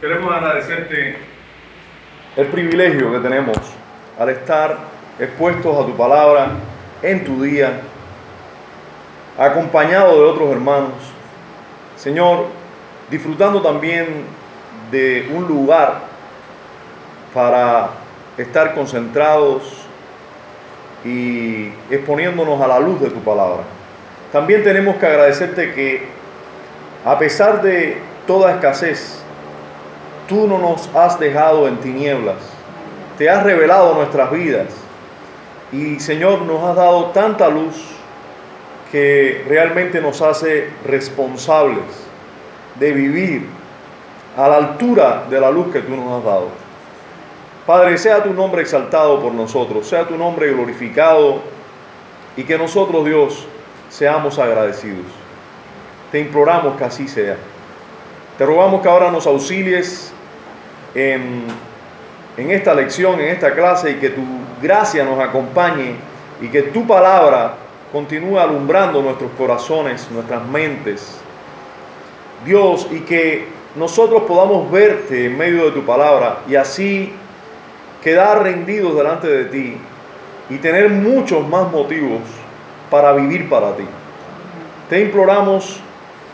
Queremos agradecerte el privilegio que tenemos al estar expuestos a tu palabra en tu día, acompañado de otros hermanos. Señor, disfrutando también de un lugar para estar concentrados y exponiéndonos a la luz de tu palabra. También tenemos que agradecerte que a pesar de toda escasez, tú no nos has dejado en tinieblas, te has revelado nuestras vidas y Señor nos has dado tanta luz que realmente nos hace responsables de vivir a la altura de la luz que tú nos has dado. Padre, sea tu nombre exaltado por nosotros, sea tu nombre glorificado y que nosotros, Dios, seamos agradecidos. Te imploramos que así sea. Te rogamos que ahora nos auxilies en, esta lección, en esta clase, y que tu gracia nos acompañe y que tu palabra continúe alumbrando nuestros corazones, nuestras mentes. Dios, y que nosotros podamos verte en medio de tu palabra y así quedar rendidos delante de ti y tener muchos más motivos para vivir para ti. Te imploramos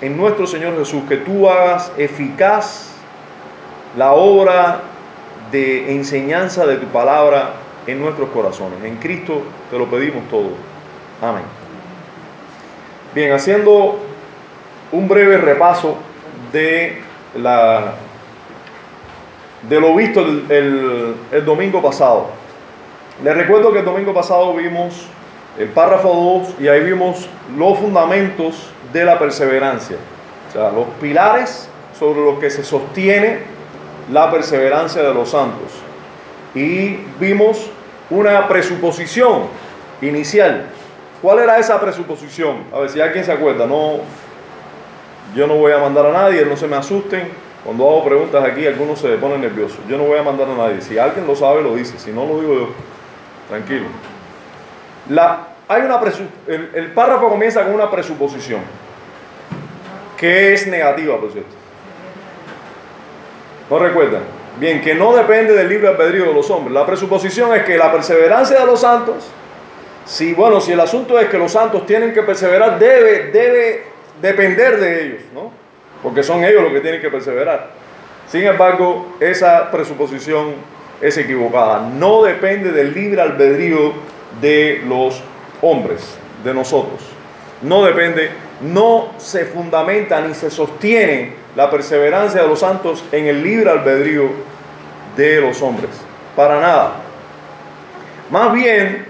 en nuestro Señor Jesús que tú hagas eficaz la obra de enseñanza de tu palabra en nuestros corazones. En Cristo te lo pedimos todo. Amén. Bien, haciendo un breve repaso de la de lo visto el, el, domingo pasado. Les recuerdo que el domingo pasado vimos el párrafo 2 y ahí vimos los fundamentos de la perseverancia. O sea, los pilares sobre los que se sostiene la perseverancia de los santos. Y vimos una presuposición inicial. ¿Cuál era esa presuposición? A ver si alguien se acuerda. No, yo no voy a mandar a nadie, no se me asusten. Cuando hago preguntas aquí, algunos se ponen nerviosos. Yo no voy a mandar a nadie. Si alguien lo sabe, lo dice. Si no, lo digo yo. Tranquilo. Hay una el, el párrafo comienza con una presuposición. Que es negativa, por cierto. ¿No recuerdan? Bien, que no depende del libre albedrío de los hombres. La presuposición es que la perseverancia de los santos, si bueno, si el asunto es que los santos tienen que perseverar, debe, debe depender de ellos, ¿no? Porque son ellos los que tienen que perseverar. Sin embargo, esa presuposición es equivocada. No depende del libre albedrío de los hombres, de nosotros. No depende, no se fundamenta ni se sostiene la perseverancia de los santos en el libre albedrío de los hombres. Para nada. Más bien,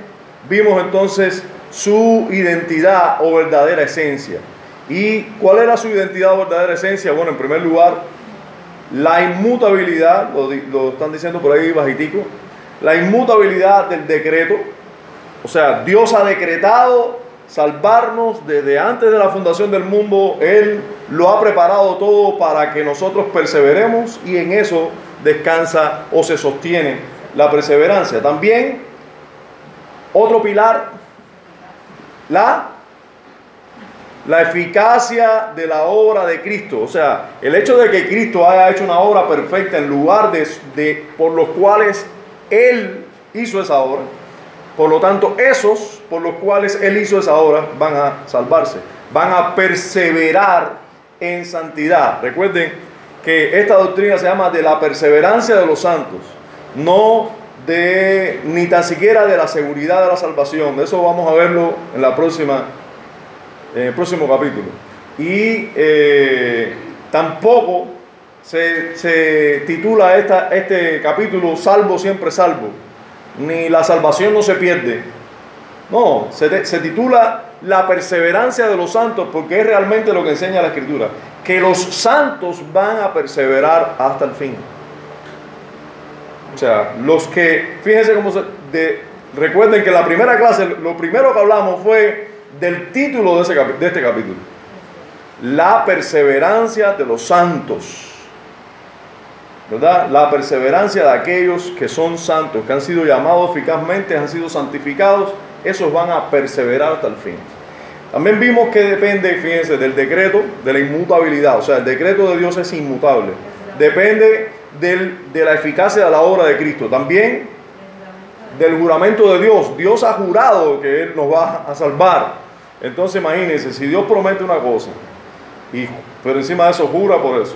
vimos entonces su identidad o verdadera esencia. ¿Y cuál era su identidad o verdadera esencia? Bueno, en primer lugar, la inmutabilidad, lo, lo están diciendo por ahí bajitico, la inmutabilidad del decreto. O sea, Dios ha decretado salvarnos desde antes de la fundación del mundo. Él lo ha preparado todo para que nosotros perseveremos y en eso descansa o se sostiene la perseverancia. También otro pilar, la, la eficacia de la obra de Cristo. O sea, el hecho de que Cristo haya hecho una obra perfecta en lugar de, de por los cuales Él hizo esa obra por lo tanto, esos por los cuales Él hizo esa obra van a salvarse, van a perseverar en santidad. Recuerden que esta doctrina se llama de la perseverancia de los santos, no de ni tan siquiera de la seguridad de la salvación. Eso vamos a verlo en la próxima, el próximo capítulo. Y eh, tampoco se, se titula esta, este capítulo Salvo siempre salvo ni la salvación no se pierde. No, se, se, titula La perseverancia de los santos porque es realmente lo que enseña la escritura. Que los santos van a perseverar hasta el fin. O sea, los que, fíjense cómo se... De, recuerden que la primera clase lo primero que hablamos fue del título de, ese, de este capítulo. La perseverancia de los santos. La perseverancia de aquellos que son santos, que han sido llamados eficazmente, han sido santificados, esos van a perseverar hasta el fin. También vimos que depende, fíjense, del decreto, de la inmutabilidad. O sea, el decreto de Dios es inmutable. depende de la eficacia de la obra de Cristo. También del juramento de Dios. Dios ha jurado que Él nos va a salvar. Entonces imagínense, si Dios promete una cosa, y, pero encima de eso jura por eso,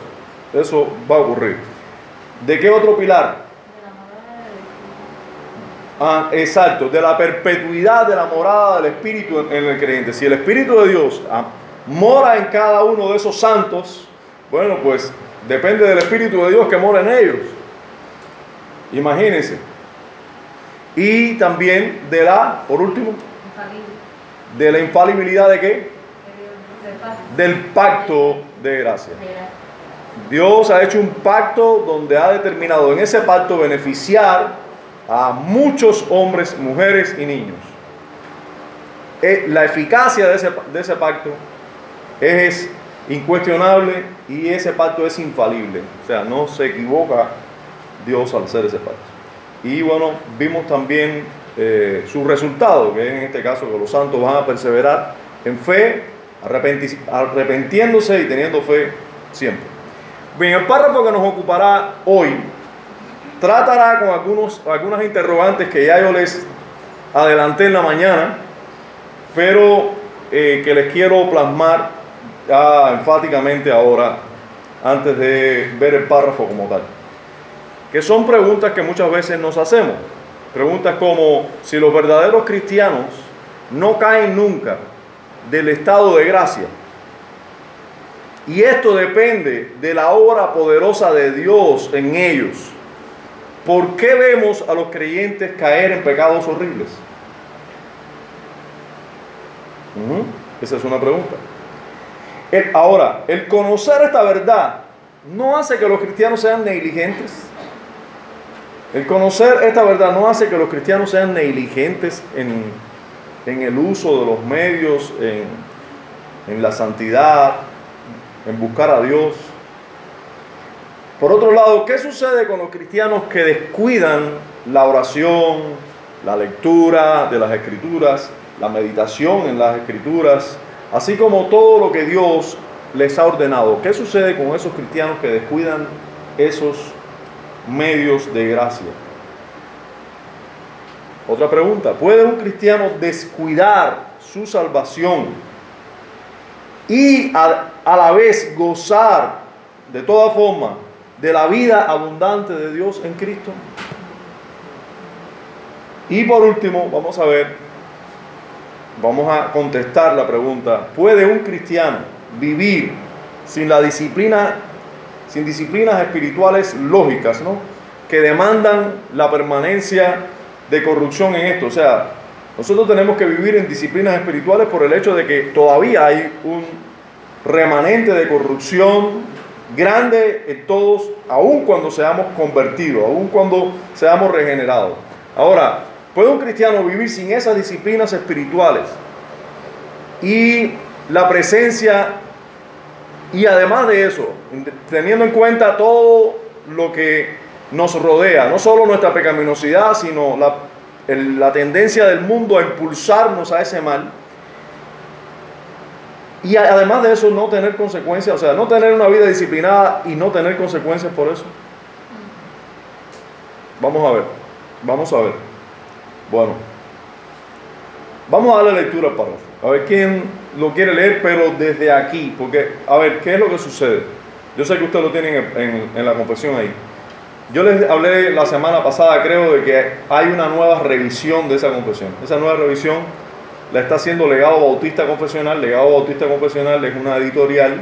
eso va a ocurrir. ¿De qué otro pilar? Ah, exacto, de la perpetuidad de la morada del Espíritu en, el creyente. Si el Espíritu de Dios ah, mora en cada uno de esos santos, bueno, pues depende del Espíritu de Dios que mora en ellos. Imagínense. Y también de la, por último, de la infalibilidad de qué? Del pacto de gracia. Dios ha hecho un pacto donde ha determinado en ese pacto beneficiar a muchos hombres, mujeres y niños. Eh, La eficacia de ese, pacto es incuestionable y ese pacto es infalible. O sea, no se equivoca Dios al hacer ese pacto. Y bueno, vimos también eh, su resultado, que en este caso que los santos van a perseverar en fe, arrepenti- arrepentiéndose y teniendo fe siempre. Bien, el párrafo que nos ocupará hoy tratará con algunos, algunas interrogantes que ya yo les adelanté en la mañana, pero eh, que les quiero plasmar enfáticamente ahora, antes de ver el párrafo como tal. Que son preguntas que muchas veces nos hacemos. Preguntas como si los verdaderos cristianos no caen nunca del estado de gracia. Y esto depende de la obra poderosa de Dios en ellos. ¿Por qué vemos a los creyentes caer en pecados horribles? Esa es una pregunta. Ahora, el conocer esta verdad no hace que los cristianos sean negligentes. El conocer esta verdad no hace que los cristianos sean negligentes en, el uso de los medios, en la santidad, en buscar a Dios. Por otro lado, ¿qué sucede con los cristianos que descuidan la oración, la lectura de las escrituras, la meditación en las escrituras, así como todo lo que Dios les ha ordenado? ¿Qué sucede con esos cristianos que descuidan esos medios de gracia? Otra pregunta, ¿puede un cristiano descuidar su salvación y a la vez gozar de toda forma de la vida abundante de Dios en Cristo? Y por último, vamos a ver, vamos a contestar la pregunta, ¿puede un cristiano vivir sin la disciplina, sin disciplinas espirituales lógicas, ¿no? que demandan la permanencia de corrupción en esto? O sea, nosotros tenemos que vivir en disciplinas espirituales por el hecho de que todavía hay un remanente de corrupción grande en todos, aun cuando seamos convertidos, aun cuando seamos regenerados. Ahora, ¿puede un cristiano vivir sin esas disciplinas espirituales? Y la presencia, y además de eso, teniendo en cuenta todo lo que nos rodea, no solo nuestra pecaminosidad, sino la, la tendencia del mundo a impulsarnos a ese mal, y además de eso, no tener consecuencias, o sea, no tener una vida disciplinada y no tener consecuencias por eso. Vamos a ver, vamos a ver. Bueno, vamos a darle lectura al párrafo. A ver quién lo quiere leer, pero desde aquí, porque, a ver, ¿qué es lo que sucede? Yo sé que usted lo tiene en, en- en la confesión ahí. Yo les hablé la semana pasada, creo, de que hay una nueva revisión de esa confesión. Esa nueva revisión la está haciendo Legado Bautista Confesional. Legado Bautista Confesional es una editorial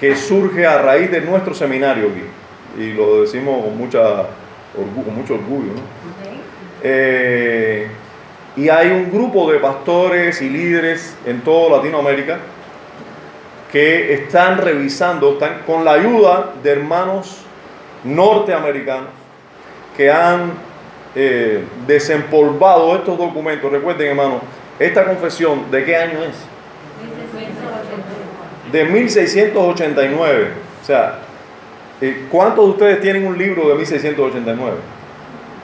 que surge a raíz de nuestro seminario aquí. Y lo decimos con, mucha con mucho orgullo. ¿no? Eh, y hay un grupo de pastores y líderes en toda Latinoamérica que están revisando, están con la ayuda de hermanos norteamericanos que han eh, desempolvado estos documentos. Recuerden, hermano, esta confesión, ¿de qué año es? De 1689. O sea, eh, ¿cuántos de ustedes tienen un libro de 1689?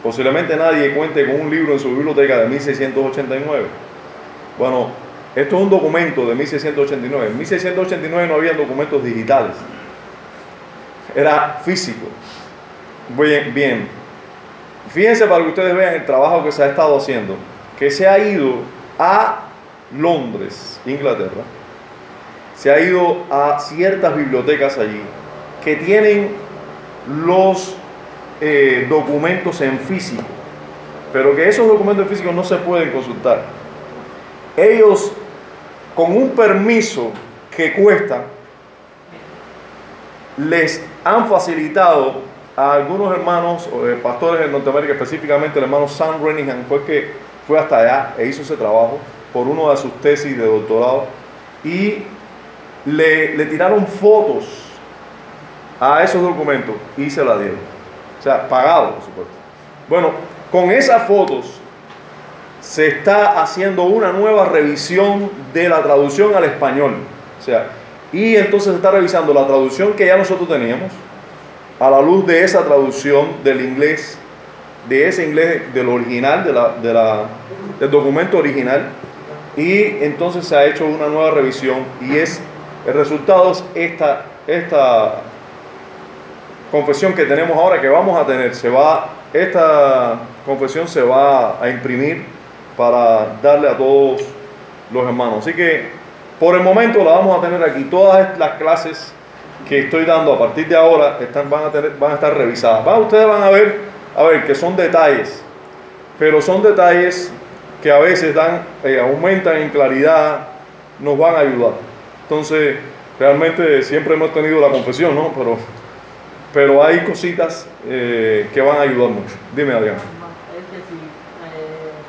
Posiblemente nadie cuente con un libro en su biblioteca de 1689. Bueno, esto es un documento de 1689. En 1689 no había documentos digitales. era físico. Bien, bien. Fíjense para que ustedes vean el trabajo que se ha estado haciendo, que se ha ido a Londres, Inglaterra, se ha ido a ciertas bibliotecas allí que tienen los eh, documentos en físico, pero que esos documentos en físico no se pueden consultar. Ellos, con un permiso que cuesta, les han facilitado a algunos hermanos pastores en Norteamérica, específicamente el hermano Sam Renningham, fue que fue hasta allá e hizo ese trabajo por uno de sus tesis de doctorado y le, le tiraron fotos a esos documentos y se la dieron. O sea, pagado, por supuesto. Bueno, con esas fotos se está haciendo una nueva revisión de la traducción al español. O sea, y entonces se está revisando la traducción que ya nosotros teníamos a la luz de esa traducción del inglés, de ese inglés del original, de la, de la, del documento original. Y entonces se ha hecho una nueva revisión y es el resultado es esta, esta confesión que tenemos ahora que vamos a tener. Se va, esta confesión se va a imprimir para darle a todos los hermanos. Así que por el momento la vamos a tener aquí. Todas las clases que estoy dando a partir de ahora están, van, a van a estar revisadas. Va, ustedes van a ver, a ver que son detalles, pero son detalles que a veces dan, eh, aumentan en claridad, nos van a ayudar. Entonces, realmente siempre hemos tenido la confesión, ¿no? Pero, pero hay cositas eh, que van a ayudar mucho. Dime, Adrián. Es que si,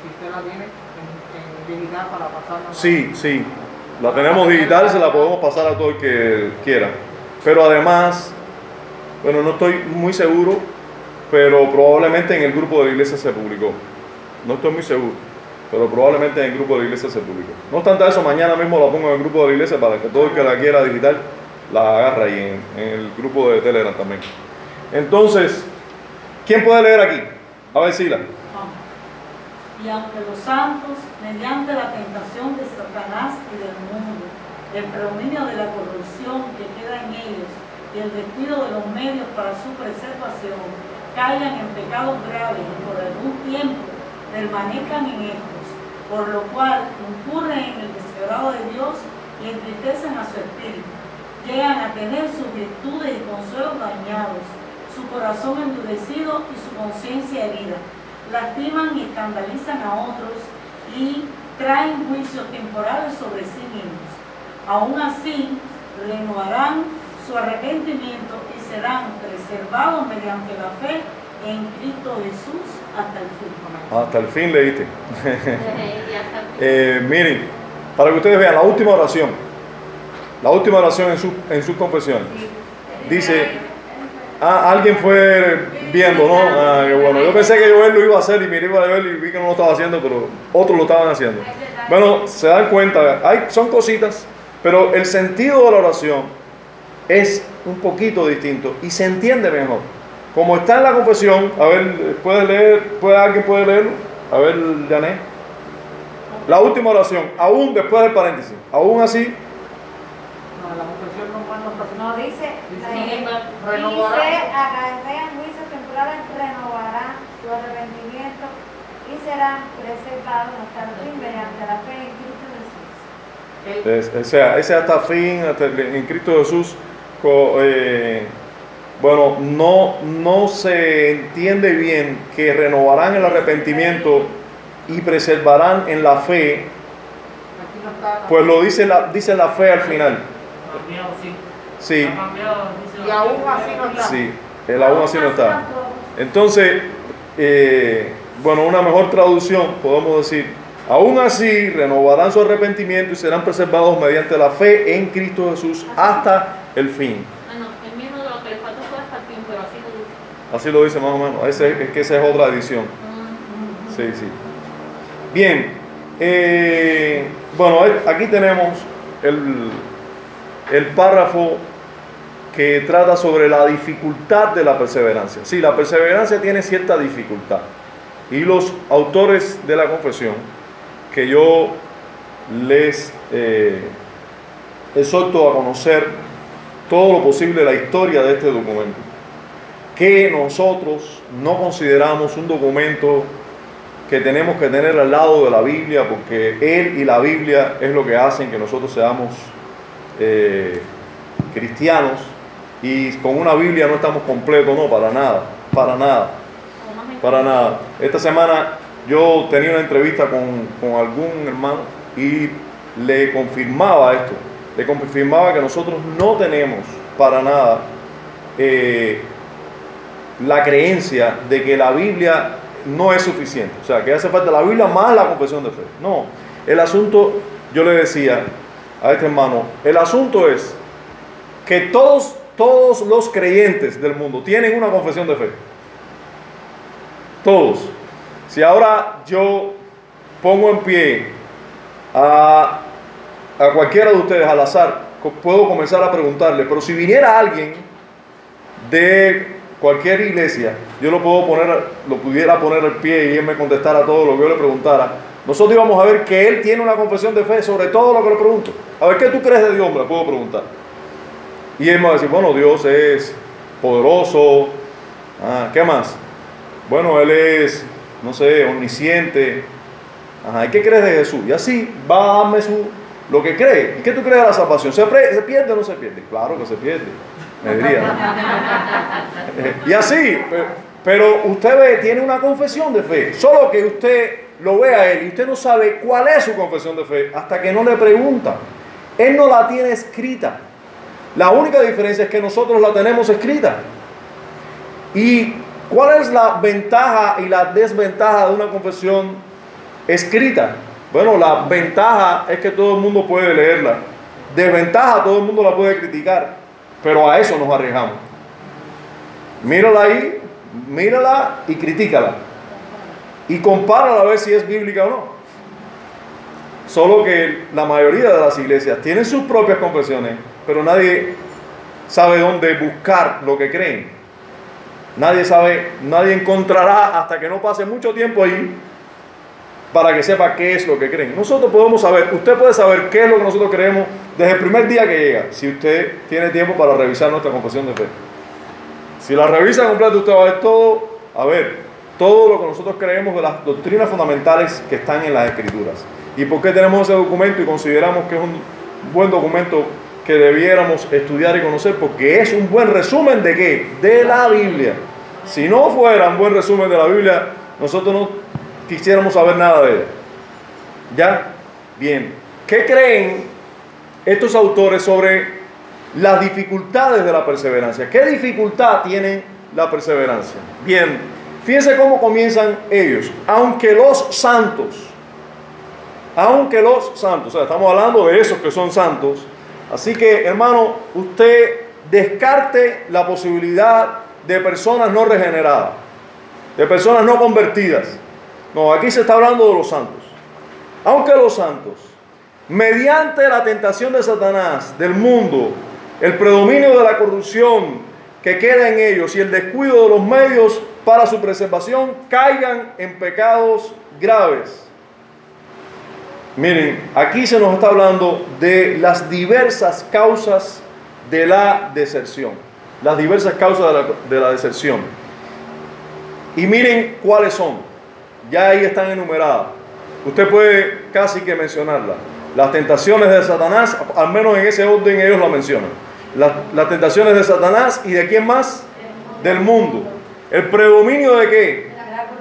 si usted la tiene en, en digital para pasarla. Sí, sí. La tenemos digital, se la podemos pasar a todo el que quiera. Pero además, bueno, no estoy muy seguro, pero probablemente en el grupo de la iglesia se publicó. No estoy muy seguro, pero probablemente en el grupo de la iglesia se publicó. No obstante eso, mañana mismo la pongo en el grupo de la iglesia para que todo el que la quiera digital la agarre ahí en, el grupo de Telegram también. Entonces, ¿quién puede leer aquí? A ver, Sila. Y aunque los santos, mediante la tentación de Satanás y del mundo, el predominio de la corrupción que queda en ellos y el descuido de los medios para su preservación, caigan en pecados graves y por algún tiempo permanezcan en estos, por lo cual incurren en el desagrado de Dios y entristecen a su espíritu. Llegan a tener sus virtudes y consuelos dañados, su corazón endurecido y su conciencia herida. Lastiman y escandalizan a otros y traen juicios temporales sobre sí mismos. Aún así, renovarán su arrepentimiento y serán preservados mediante la fe en Cristo Jesús hasta el fin. Hasta el fin leíste. Eh, miren, para que ustedes vean la última oración, la última oración en su, en su confesión. Dice, ah, alguien fue viendo, ¿no? Ah, qué bueno. Yo pensé que yo él lo iba a hacer y miré para ver y vi que no lo estaba haciendo, pero otros lo estaban haciendo. Bueno, se dan cuenta, hay, son cositas, pero el sentido de la oración es un poquito distinto y se entiende mejor. Como está en la confesión, a ver, ¿puede leer? ¿Puede, ¿Alguien puede leerlo? A ver, Janet. La última oración, aún después del paréntesis, aún así, No, la confesión no no dice, renovará. dice, acarrean juicios temporales, renovarán su arrepentimiento y serán preservados hasta el fin mediante la fe en Cristo Jesús. El- Es- o sea, ese hasta fin, hasta el- en Cristo Jesús, eh, bueno, no, no se entiende bien que renovarán el arrepentimiento y preservarán en la fe, aquí no está. pues lo dice la, dice la fe al final. Sí. Y la- aún así no está. sí, el aún así no está. Entonces, eh, bueno, una mejor traducción, podemos decir, aún así renovarán su arrepentimiento y serán preservados mediante la fe en Cristo Jesús hasta el fin. Ah, no, el mismo de lo que le faltó fue hasta el fin, pero así lo dice. Así lo dice más o menos. Ese- es que esa es otra edición. Mm, Sí, sí. Bien. eh, bueno, aquí tenemos el, el párrafo que trata sobre la dificultad de la perseverancia. Sí, la perseverancia tiene cierta dificultad. Y los autores de la confesión, que yo les eh, exhorto a conocer todo lo posible la historia de este documento, que nosotros no consideramos un documento que tenemos que tener al lado de la Biblia, porque Él y la Biblia es lo que hacen que nosotros seamos eh, cristianos. Y con una Biblia no estamos completos, no, para nada, para nada, para nada. Esta semana yo tenía una entrevista con, con algún hermano y le confirmaba esto, le confirmaba que nosotros no tenemos para nada eh, la creencia de que la Biblia no es suficiente, o sea, que hace falta la Biblia más la confesión de fe. No, el asunto, yo le decía a este hermano, el asunto es que todos, todos los creyentes del mundo tienen una confesión de fe. Todos. Si ahora yo pongo en pie a, a cualquiera de ustedes al azar, puedo comenzar a preguntarle, pero si viniera alguien de cualquier iglesia, yo lo puedo poner, lo pudiera poner al pie y él me contestara todo lo que yo le preguntara. Nosotros íbamos a ver que él tiene una confesión de fe sobre todo lo que le pregunto. A ver, ¿qué tú crees de Dios? Me puedo preguntar. Y él me va a decir, bueno, Dios es poderoso. Ah, ¿Qué más? Bueno, Él es, no sé, omnisciente. Ajá, ¿y qué crees de Jesús? Y así va a darme su, lo que cree. ¿Y qué tú crees de la salvación? ¿Se, se pierde o no se pierde? Claro que se pierde. Me diría. y así, pe- pero usted ve, tiene una confesión de fe. Solo que usted lo ve a él y usted no sabe cuál es su confesión de fe hasta que no le pregunta. Él no la tiene escrita. La única diferencia es que nosotros la tenemos escrita. ¿Y cuál es la ventaja y la desventaja de una confesión escrita? Bueno, la ventaja es que todo el mundo puede leerla. Desventaja, todo el mundo la puede criticar. Pero a eso nos arriesgamos. Mírala ahí, mírala y critícala. Y compárala a ver si es bíblica o no. Solo que la mayoría de las iglesias tienen sus propias confesiones, pero nadie sabe dónde buscar lo que creen. Nadie sabe, nadie encontrará hasta que no pase mucho tiempo ahí para que sepa qué es lo que creen. Nosotros podemos saber, usted puede saber qué es lo que nosotros creemos desde el primer día que llega, si usted tiene tiempo para revisar nuestra confesión de fe. Si la revisa completa, usted va a ver todo, a ver, todo lo que nosotros creemos de las doctrinas fundamentales que están en las escrituras. ¿Y por qué tenemos ese documento y consideramos que es un buen documento que debiéramos estudiar y conocer? Porque es un buen resumen de qué? De la Biblia. Si no fuera un buen resumen de la Biblia, nosotros no quisiéramos saber nada de ella. ¿Ya? Bien. ¿Qué creen estos autores sobre las dificultades de la perseverancia? ¿Qué dificultad tiene la perseverancia? Bien, fíjense cómo comienzan ellos. Aunque los santos, aunque los santos, o sea, estamos hablando de esos que son santos, así que hermano, usted descarte la posibilidad de personas no regeneradas, de personas no convertidas. No, aquí se está hablando de los santos. Aunque los santos, mediante la tentación de Satanás, del mundo, el predominio de la corrupción que queda en ellos y el descuido de los medios para su preservación, caigan en pecados graves. Miren, aquí se nos está hablando de las diversas causas de la deserción. Las diversas causas de la, de la deserción. Y miren cuáles son. Ya ahí están enumeradas. Usted puede casi que mencionarlas. Las tentaciones de Satanás, al menos en ese orden ellos la mencionan. Las, las tentaciones de Satanás y de quién más? Del mundo. El predominio de qué?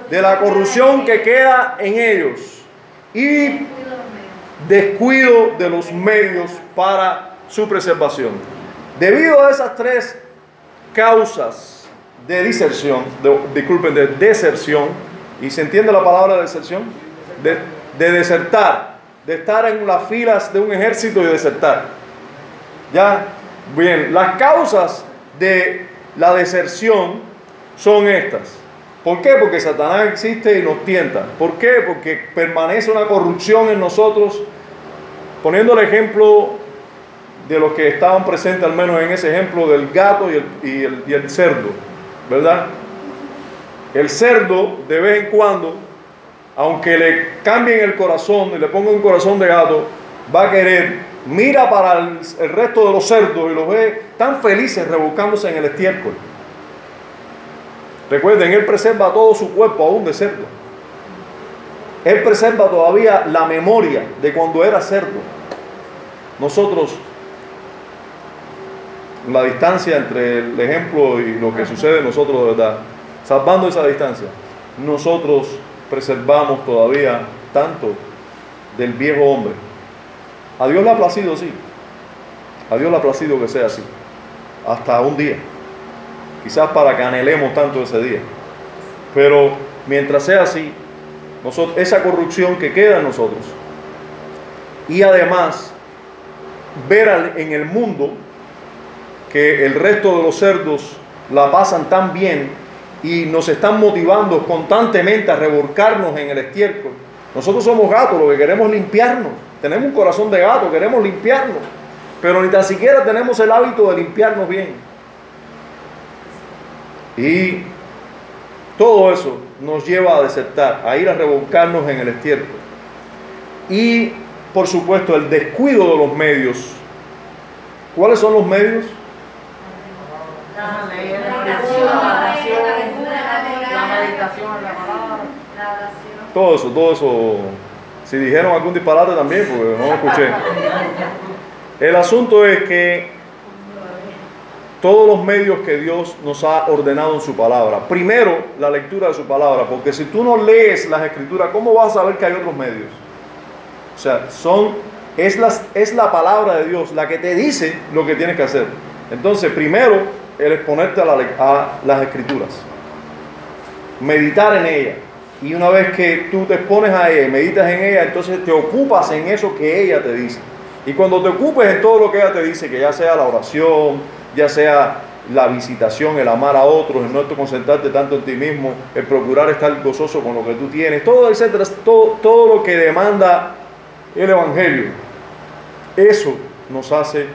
De la corrupción que queda en ellos. Y descuido de los medios para su preservación. Debido a esas tres causas de diserción, de- disculpen, de deserción, y se entiende la palabra deserción, de, de desertar, de estar en las filas de un ejército y desertar. Ya, bien, las causas de la deserción son estas. ¿Por qué? Porque Satanás existe y nos tienta. ¿Por qué? Porque permanece una corrupción en nosotros. Poniendo el ejemplo de los que estaban presentes, al menos en ese ejemplo, del gato y el- y el cerdo, ¿verdad? El cerdo, de vez en cuando, aunque le cambien el corazón y le pongan un corazón de gato, va a querer, mira para el, el resto de los cerdos y los ve tan felices revolcándose en el estiércol. Recuerden, Él preserva todo su cuerpo aún de cerdo. Él preserva todavía la memoria de cuando era cerdo. Nosotros, la distancia entre el ejemplo y lo que sucede nosotros de verdad, salvando esa distancia, nosotros preservamos todavía tanto del viejo hombre. A Dios le ha placido así. A Dios le ha placido que sea así. Hasta un día. Quizás para que anhelemos tanto ese día. Pero mientras sea así, esa corrupción que queda en nosotros. Y además, ver en el mundo que el resto de los cerdos la pasan tan bien y nos están motivando constantemente a revolcarnos en el estiércol. Nosotros somos gatos, lo que queremos es limpiarnos. Tenemos un corazón de gato, queremos limpiarnos. Pero ni tan siquiera tenemos el hábito de limpiarnos bien. Y todo eso nos lleva a desertar, a ir a revolcarnos en el estiércol. Y, por supuesto, el descuido de los medios. ¿Cuáles son los medios? La oración, la meditación la palabra. La oración. Todo eso, todo eso. Si dijeron algún disparate también, porque no lo escuché. El asunto es que todos los medios que Dios nos ha ordenado en su palabra. Primero, la lectura de su palabra, porque si tú no lees las escrituras, ¿cómo vas a saber que hay otros medios? O sea, son, es, las, es la palabra de Dios la que te dice lo que tienes que hacer. Entonces, primero, el exponerte a, la las escrituras. Meditar en ella. Y una vez que tú te expones a ella y meditas en ella, entonces te ocupas en eso que ella te dice. Y cuando te ocupes en todo lo que ella te dice, que ya sea la oración, ya sea la visitación, el amar a otros, el no concentrarte tanto en ti mismo, el procurar estar gozoso con lo que tú tienes, todo, etcétera, todo, todo lo que demanda el Evangelio, eso nos hace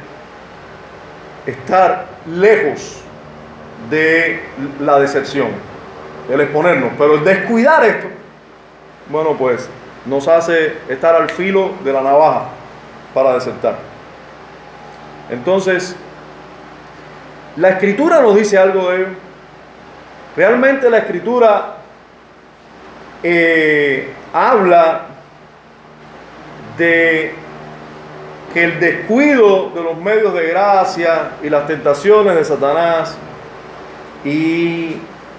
estar lejos de la decepción, el exponernos. Pero el descuidar esto, bueno, pues nos hace estar al filo de la navaja para desertar. Entonces, la escritura nos dice algo de ello. Realmente la escritura eh, habla de el descuido de los medios de gracia y las tentaciones de Satanás y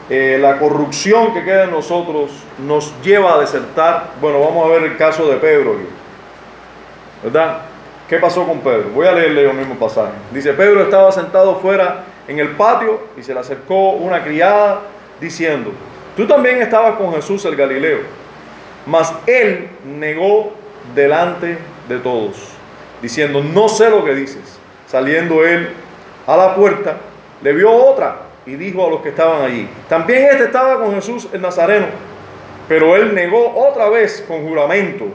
eh, la corrupción que queda en nosotros nos lleva a desertar. Bueno, vamos a ver el caso de Pedro. ¿Verdad? ¿Qué pasó con Pedro? Voy a leerle el mismo pasaje. Dice, Pedro estaba sentado fuera en el patio y se le acercó una criada diciendo, tú también estabas con Jesús el Galileo. Mas él negó delante de todos, diciendo, no sé lo que dices. Saliendo él a la puerta, le vio otra y dijo a los que estaban allí, también este estaba con Jesús el Nazareno. Pero él negó otra vez con juramento,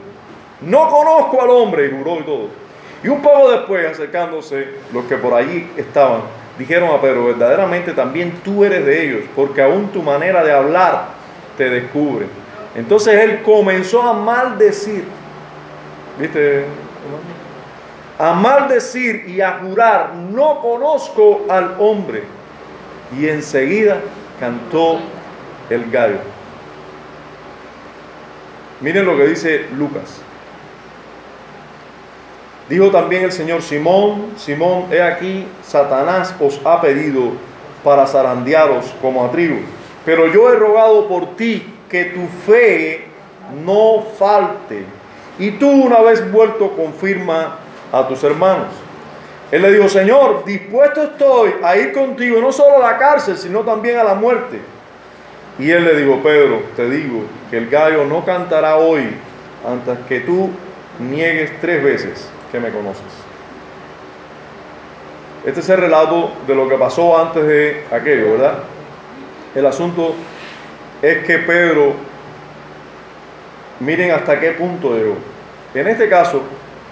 no conozco al hombre, y juró y todo. Y un poco después, acercándose los que por allí estaban, dijeron a Pedro, verdaderamente también tú eres de ellos, porque aún tu manera de hablar te descubre. Entonces él comenzó a maldecir, ¿viste? hermano? A maldecir y a jurar, no conozco al hombre. Y enseguida cantó el gallo. Miren lo que dice Lucas. Dijo también el Señor, Simón, Simón, he aquí, Satanás os ha pedido para zarandearos como a trigo. Pero yo he rogado por ti que tu fe no falte. Y tú una vez vuelto confirma a tus hermanos. Él le dijo, Señor, dispuesto estoy a ir contigo, no solo a la cárcel, sino también a la muerte. Y él le dijo, Pedro, te digo que el gallo no cantará hoy antes que tú niegues tres veces que me conoces. Este es el relato de lo que pasó antes de aquello, ¿verdad? El asunto es que Pedro, miren hasta qué punto llegó. En este caso,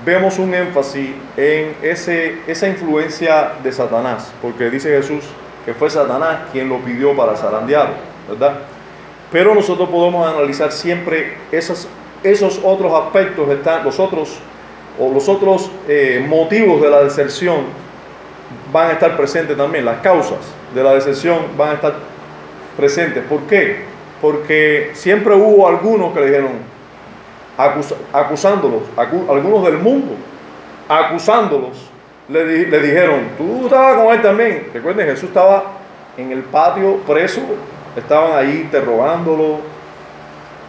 vemos un énfasis en ese, esa influencia de Satanás, porque dice Jesús que fue Satanás quien lo pidió para zarandearlo, ¿verdad? Pero nosotros podemos analizar siempre esos, esos otros aspectos, están, los otros, o los otros eh, motivos de la deserción van a estar presentes también, las causas de la decepción van a estar presentes. ¿Por qué? Porque siempre hubo algunos que le dijeron, acusándolos, acu- algunos del mundo, acusándolos, le, le dijeron, tú estabas con él también. Recuerden, Jesús estaba en el patio preso, estaban ahí interrogándolo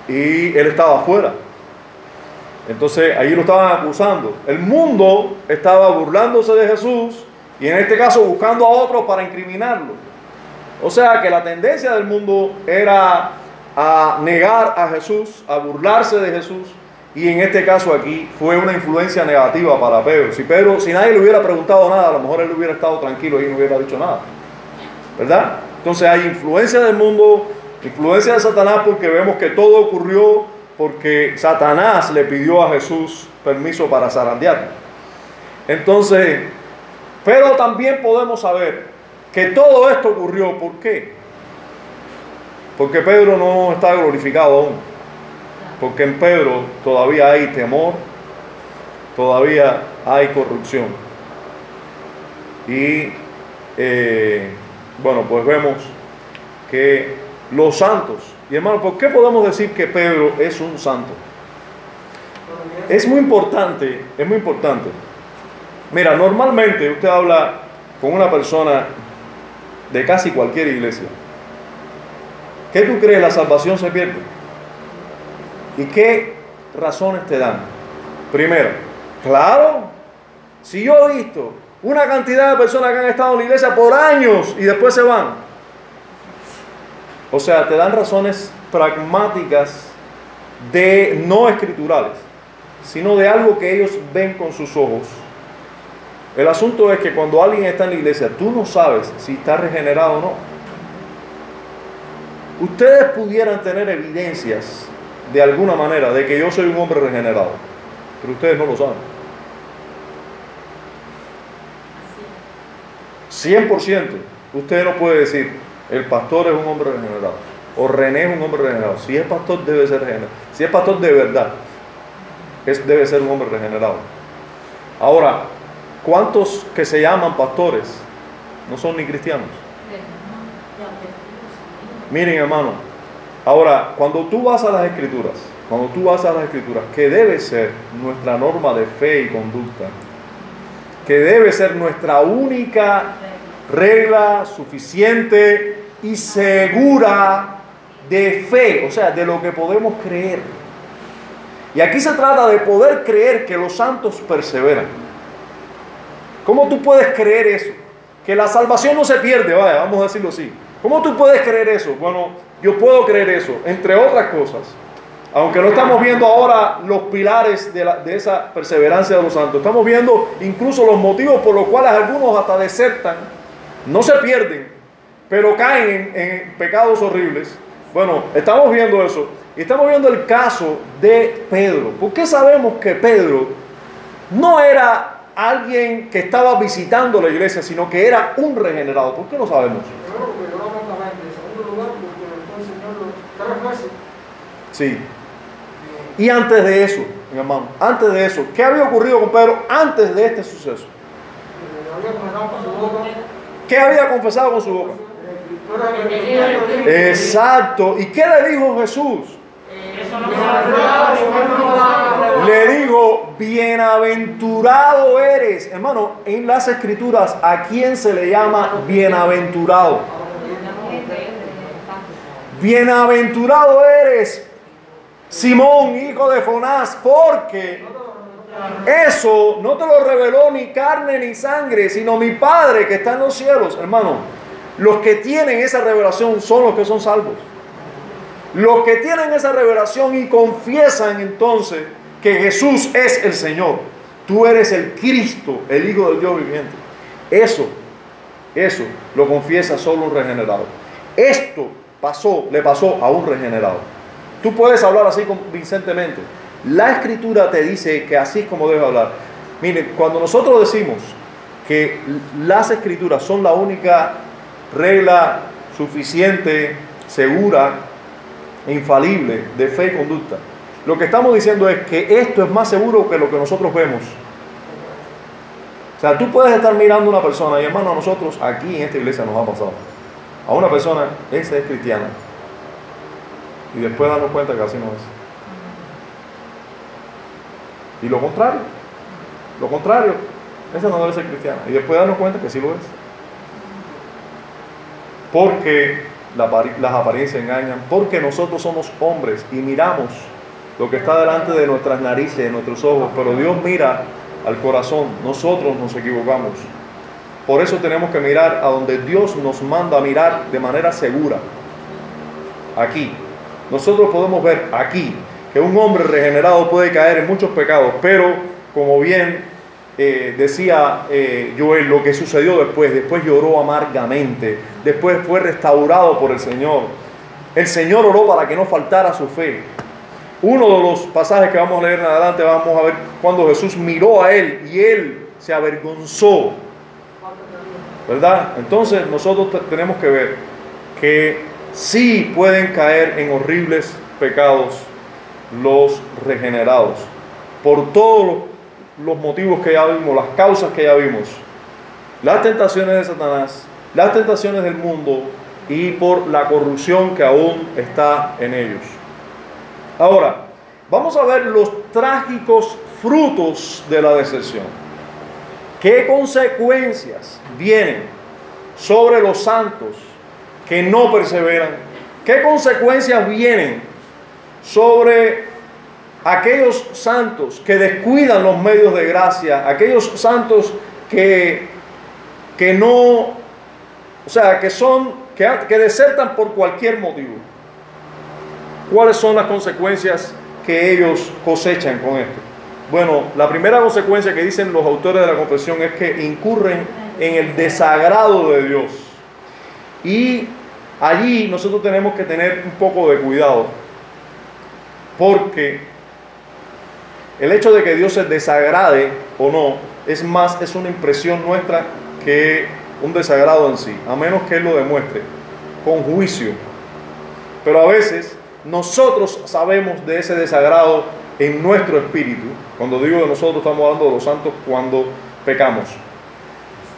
y él estaba afuera. Entonces ahí lo estaban acusando. El mundo estaba burlándose de Jesús y en este caso buscando a otros para incriminarlo. O sea que la tendencia del mundo era a negar a Jesús, a burlarse de Jesús. Y en este caso aquí fue una influencia negativa para Pedro. Si Pedro, si nadie le hubiera preguntado nada, a lo mejor él hubiera estado tranquilo y no hubiera dicho nada. ¿Verdad? Entonces hay influencia del mundo, influencia de Satanás porque vemos que todo ocurrió porque Satanás le pidió a Jesús permiso para zarandear. Entonces, pero también podemos saber que todo esto ocurrió, ¿por qué? Porque Pedro no está glorificado aún. Porque en Pedro todavía hay temor, todavía hay corrupción. Y eh, bueno, pues vemos que los santos, y hermano, ¿por qué podemos decir que Pedro es un santo? Es muy importante, es muy importante. Mira, normalmente usted habla con una persona de casi cualquier iglesia. ¿Qué tú crees? La salvación se pierde. ¿Y qué razones te dan? Primero, claro, si yo he visto una cantidad de personas que han estado en la iglesia por años y después se van. O sea, te dan razones pragmáticas de no escriturales, sino de algo que ellos ven con sus ojos. El asunto es que cuando alguien está en la iglesia, tú no sabes si está regenerado o no. Ustedes pudieran tener evidencias de alguna manera de que yo soy un hombre regenerado, pero ustedes no lo saben. 100%, usted no puede decir, el pastor es un hombre regenerado, o René es un hombre regenerado. Si es pastor, debe ser regenerado. Si es pastor de verdad, es, debe ser un hombre regenerado. Ahora, ¿cuántos que se llaman pastores no son ni cristianos? Miren, hermano, ahora, cuando tú vas a las escrituras, cuando tú vas a las escrituras, que debe ser nuestra norma de fe y conducta, que debe ser nuestra única regla suficiente y segura de fe, o sea, de lo que podemos creer. Y aquí se trata de poder creer que los santos perseveran. ¿Cómo tú puedes creer eso? Que la salvación no se pierde, vaya, vamos a decirlo así. ¿Cómo tú puedes creer eso? Bueno, yo puedo creer eso, entre otras cosas. Aunque no estamos viendo ahora los pilares de, esa perseverancia de los santos, estamos viendo incluso los motivos por los cuales algunos hasta desertan, no se pierden, pero caen en, en pecados horribles. Bueno, estamos viendo eso. Y estamos viendo el caso de Pedro. ¿Por qué sabemos que Pedro no era alguien que estaba visitando la iglesia, sino que era un regenerado? ¿Por qué lo sabemos? Primero, porque yo no completamente. En segundo lugar, porque después el Señor lo tres veces. Sí. Y antes de eso, mi hermano, antes de eso, ¿qué había ocurrido con Pedro antes de este suceso? ¿Qué había confesado con su boca? Exacto. ¿Y qué le dijo Jesús? Le dijo, bienaventurado eres. Hermano, en las escrituras, ¿a quién se le llama bienaventurado? Bienaventurado eres, Simón, hijo de Jonás, porque eso no te lo reveló ni carne ni sangre, sino mi Padre que está en los cielos. Hermano, los que tienen esa revelación son los que son salvos. Los que tienen esa revelación y confiesan entonces que Jesús es el Señor. Tú eres el Cristo, el Hijo del Dios viviente. Eso, eso lo confiesa solo un regenerado. Esto pasó, le pasó a un regenerado. Tú puedes hablar así convincentemente. La escritura te dice que así es como debes hablar. Miren, cuando nosotros decimos que las escrituras son la única regla suficiente, segura, infalible de fe y conducta, lo que estamos diciendo es que esto es más seguro que lo que nosotros vemos. sea, tú puedes estar mirando a una persona, y hermano, a nosotros aquí en esta iglesia nos ha pasado. A una persona, esa es cristiana. Y después darnos cuenta que así no es. Y lo contrario, lo contrario, esa no debe ser cristiana. Y después darnos cuenta que sí lo es. Porque las apariencias engañan, porque nosotros somos hombres y miramos lo que está delante de nuestras narices, de nuestros ojos, pero Dios mira al corazón, nosotros nos equivocamos. Por eso tenemos que mirar a donde Dios nos manda a mirar de manera segura. Aquí. Nosotros podemos ver aquí que un hombre regenerado puede caer en muchos pecados, pero como bien eh, decía eh, Joel, lo que sucedió después, después lloró amargamente, después fue restaurado por el Señor. El Señor oró para que no faltara su fe. Uno de los pasajes que vamos a leer en adelante, vamos a ver cuando Jesús miró a él y él se avergonzó. ¿Verdad? Entonces nosotros te- tenemos que ver que sí pueden caer en horribles pecados los regenerados. Por todos los- motivos que ya vimos, las causas que ya vimos. Las tentaciones de Satanás, las tentaciones del mundo y por la corrupción que aún está en ellos. Ahora, vamos a ver los trágicos frutos de la decepción. ¿Qué consecuencias vienen sobre los santos que no perseveran? ¿Qué consecuencias vienen sobre aquellos santos que descuidan los medios de gracia? Aquellos santos que, que no, o sea, que son, que, que desertan por cualquier motivo. ¿Cuáles son las consecuencias que ellos cosechan con esto? Bueno, la primera consecuencia que dicen los autores de la confesión es que incurren en el desagrado de Dios. Y allí nosotros tenemos que tener un poco de cuidado, porque el hecho de que Dios se desagrade o no es más, es una impresión nuestra que un desagrado en sí, a menos que Él lo demuestre con juicio. Pero a veces nosotros sabemos de ese desagrado en nuestro espíritu. Cuando digo de nosotros, estamos hablando de los santos cuando pecamos.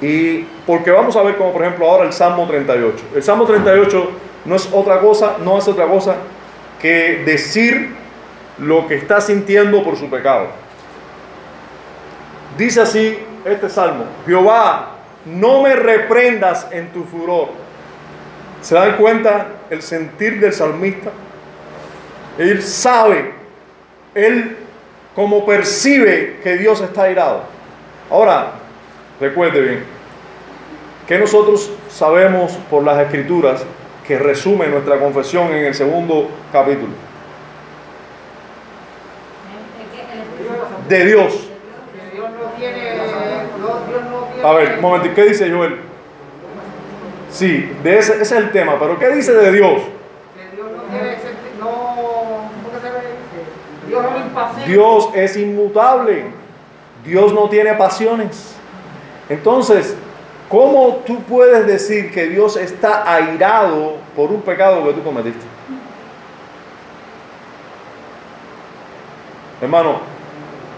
Y porque vamos a ver como por ejemplo ahora el Salmo 38. El Salmo 38 no es otra cosa, no es otra cosa que decir lo que está sintiendo por su pecado. Dice así este salmo, Jehová, no me reprendas en tu furor. ¿Se dan cuenta el sentir del salmista? Él sabe, él como percibe que Dios está irado. Ahora, recuerde bien, que nosotros sabemos por las escrituras que resume nuestra confesión en el segundo capítulo. De Dios. A ver, un momento, ¿qué dice Joel? Sí, de ese, ese es el tema, pero ¿qué dice de Dios? Dios es inmutable. Dios no tiene pasiones. Entonces, ¿cómo tú puedes decir que Dios está airado por un pecado que tú cometiste? Hermano,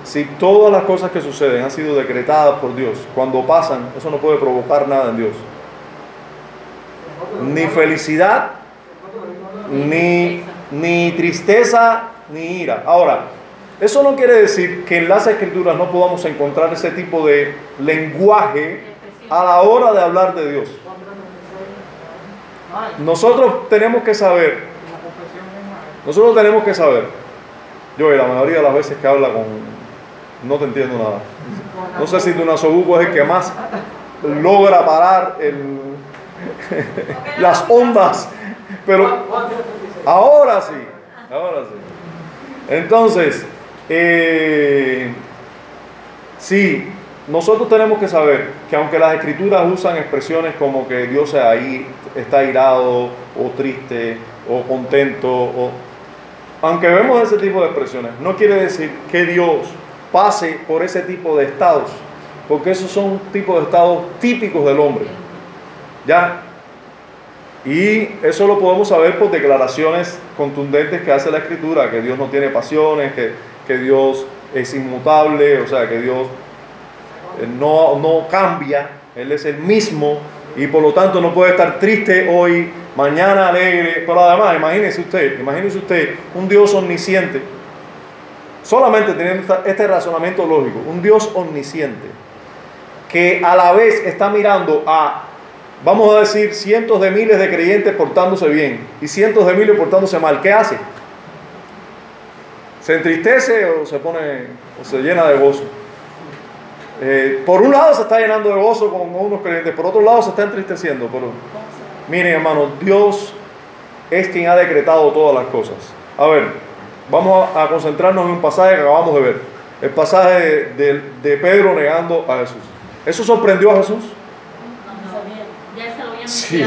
si todas las cosas que suceden han sido decretadas por Dios, cuando pasan, eso no puede provocar nada en Dios. Ni felicidad, ni, ni tristeza, ni ira. Ahora, eso no quiere decir que en las escrituras no podamos encontrar ese tipo de lenguaje a la hora de hablar de Dios. Nosotros tenemos que saber, nosotros tenemos que saber, yo la mayoría de las veces que habla con, no te entiendo nada. No sé si Dunasobuco es el que más logra parar las ondas, pero ahora sí, ahora sí. Entonces, eh, sí, nosotros tenemos que saber que aunque las escrituras usan expresiones como que Dios ahí está irado o triste o contento, aunque vemos ese tipo de expresiones, no quiere decir que Dios pase por ese tipo de estados, porque esos son tipos de estados típicos del hombre. ¿Ya? Y eso lo podemos saber por declaraciones contundentes que hace la Escritura, que Dios no tiene pasiones, que, que Dios es inmutable, o sea, que Dios... Él no, no cambia, Él es el mismo y por lo tanto no puede estar triste hoy, mañana alegre. Pero además, imagínese usted, imagínese usted un Dios omnisciente, solamente teniendo este razonamiento lógico, un Dios omnisciente que a la vez está mirando a, vamos a decir, cientos de miles de creyentes portándose bien y cientos de miles portándose mal. ¿Qué hace? ¿Se entristece o se pone o se llena de gozo? Eh, por un lado se está llenando de gozo con unos creyentes, por otro lado se está entristeciendo. Pero miren, hermanos, Dios es quien ha decretado todas las cosas. A ver, vamos a, a concentrarnos en un pasaje que acabamos de ver. El pasaje de, de- de Pedro negando a Jesús. ¿Eso sorprendió a Jesús? Sí,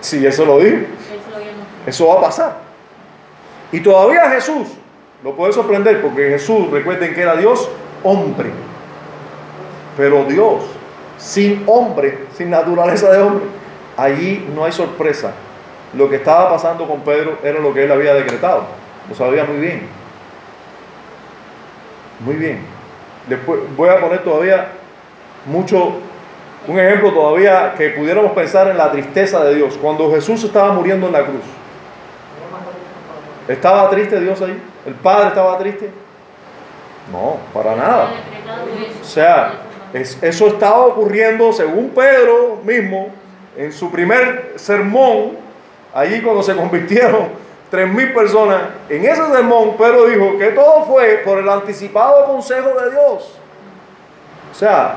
sí, eso lo dijo. Eso va a pasar. Y todavía Jesús lo puede sorprender porque Jesús, recuerden que era Dios hombre. Pero Dios, sin hombre, sin naturaleza de hombre, allí no hay sorpresa. Lo que estaba pasando con Pedro era lo que él había decretado. Lo sabía muy bien. Muy bien. Después voy a poner todavía mucho, un ejemplo todavía que pudiéramos pensar en la tristeza de Dios. Cuando Jesús estaba muriendo en la cruz, ¿estaba triste Dios ahí? ¿El Padre estaba triste? No, para nada. O sea, es- eso estaba ocurriendo según Pedro mismo en su primer sermón, allí cuando se convirtieron tres mil personas. En ese sermón Pedro dijo que todo fue por el anticipado consejo de Dios. O sea,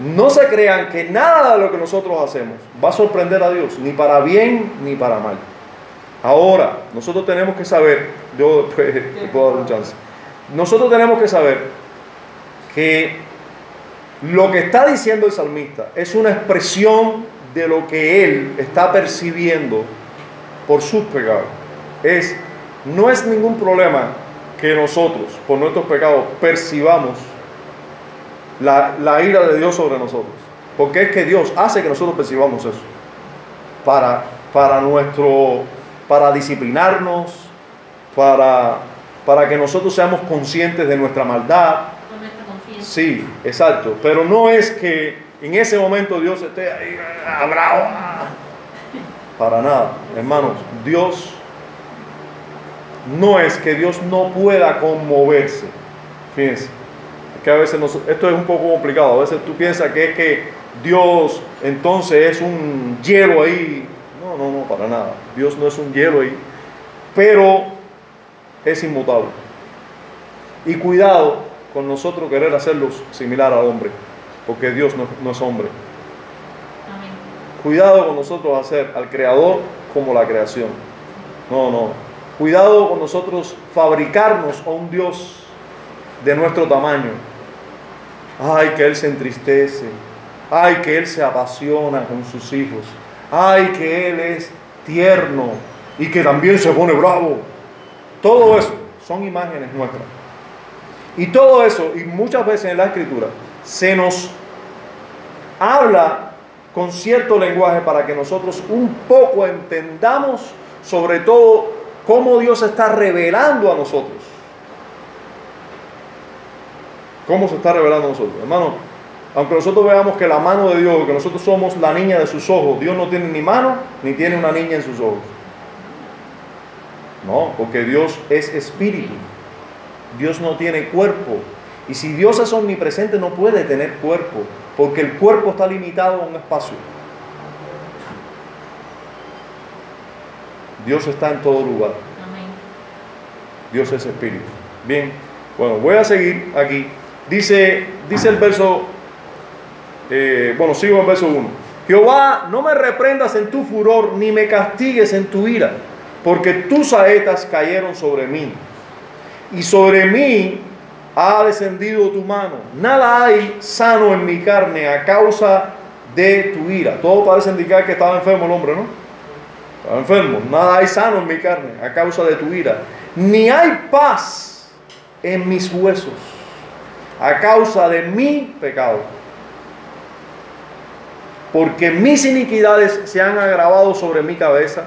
no se crean que nada de lo que nosotros hacemos va a sorprender a Dios, ni para bien ni para mal. Ahora, nosotros tenemos que saber, yo después te puedo dar un chance, nosotros tenemos que saber que lo que está diciendo el salmista es una expresión de lo que él está percibiendo por sus pecados. Es, no es ningún problema que nosotros, por nuestros pecados, percibamos la, la ira de Dios sobre nosotros. Porque es que Dios hace que nosotros percibamos eso. Para, para nuestro, para disciplinarnos, para, para que nosotros seamos conscientes de nuestra maldad, Con nuestra conciencia. Sí, exacto. Pero no es que en ese momento Dios esté ahí ah, bravo. Para nada, hermanos. Dios no es que Dios no pueda conmoverse. Fíjense, que a veces nos- esto es un poco complicado. A veces tú piensas que es que Dios entonces es un hielo ahí. No, no, no, para nada. Dios no es un hielo ahí. Pero es inmutable. Y cuidado con nosotros querer hacerlos similar al hombre, porque Dios no, no es hombre. Amén. Cuidado con nosotros hacer al Creador como la creación. No, no. Cuidado con nosotros fabricarnos a un Dios de nuestro tamaño. Ay, que Él se entristece. Ay, que Él se apasiona con sus hijos. Ay, que Él es tierno y que también se pone bravo. Todo eso son imágenes nuestras. Y todo eso, y muchas veces en la escritura, se nos habla con cierto lenguaje para que nosotros un poco entendamos sobre todo cómo Dios está revelando a nosotros. ¿Cómo se está revelando a nosotros? Hermano, aunque nosotros veamos que la mano de Dios, que nosotros somos la niña de sus ojos, Dios no tiene ni mano ni tiene una niña en sus ojos. No, porque Dios es espíritu. Dios no tiene cuerpo. Y si Dios es omnipresente, no puede tener cuerpo, porque el cuerpo está limitado a un espacio. Dios está en todo lugar. Amén. Dios es espíritu. Bien, bueno, voy a seguir aquí. Dice, dice el verso, eh, bueno, sigo el verso 1. Jehová, no me reprendas en tu furor, ni me castigues en tu ira, porque tus saetas cayeron sobre mí, y sobre mí ha descendido tu mano. Nada hay sano en mi carne a causa de tu ira. Todo parece indicar que estaba enfermo el hombre, ¿no? Estaba enfermo. Nada hay sano en mi carne a causa de tu ira. Ni hay paz en mis huesos a causa de mi pecado. Porque mis iniquidades se han agravado sobre mi cabeza,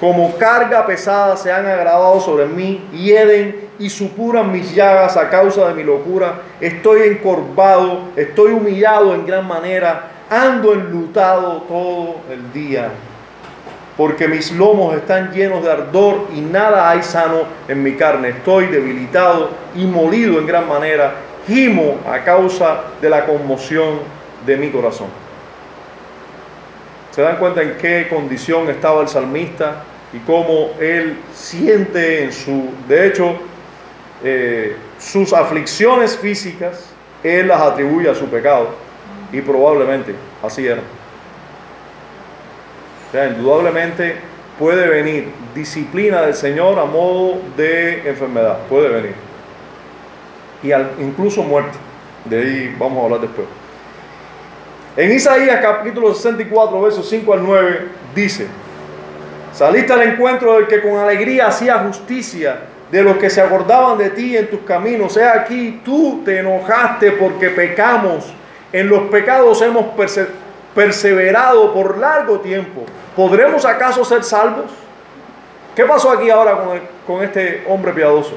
como carga pesada se han agravado sobre mí, hieden y supuran mis llagas a causa de mi locura. Estoy encorvado, estoy humillado en gran manera, ando enlutado todo el día. Porque mis lomos están llenos de ardor y nada hay sano en mi carne. Estoy debilitado y molido en gran manera. Gimo a causa de la conmoción de mi corazón. ¿Se dan cuenta en qué condición estaba el salmista y cómo él siente en su, de hecho, eh, sus aflicciones físicas, él las atribuye a su pecado y probablemente así era. O sea, indudablemente puede venir disciplina del Señor a modo de enfermedad, puede venir. Y al- incluso muerte. De ahí vamos a hablar después. En Isaías capítulo 64, versos 5 al 9, dice, saliste al encuentro del que con alegría hacía justicia, de los que se acordaban de ti en tus caminos. He aquí, tú te enojaste porque pecamos. En los pecados hemos perse- perseverado por largo tiempo. ¿Podremos acaso ser salvos? ¿Qué pasó aquí ahora con, con este hombre piadoso?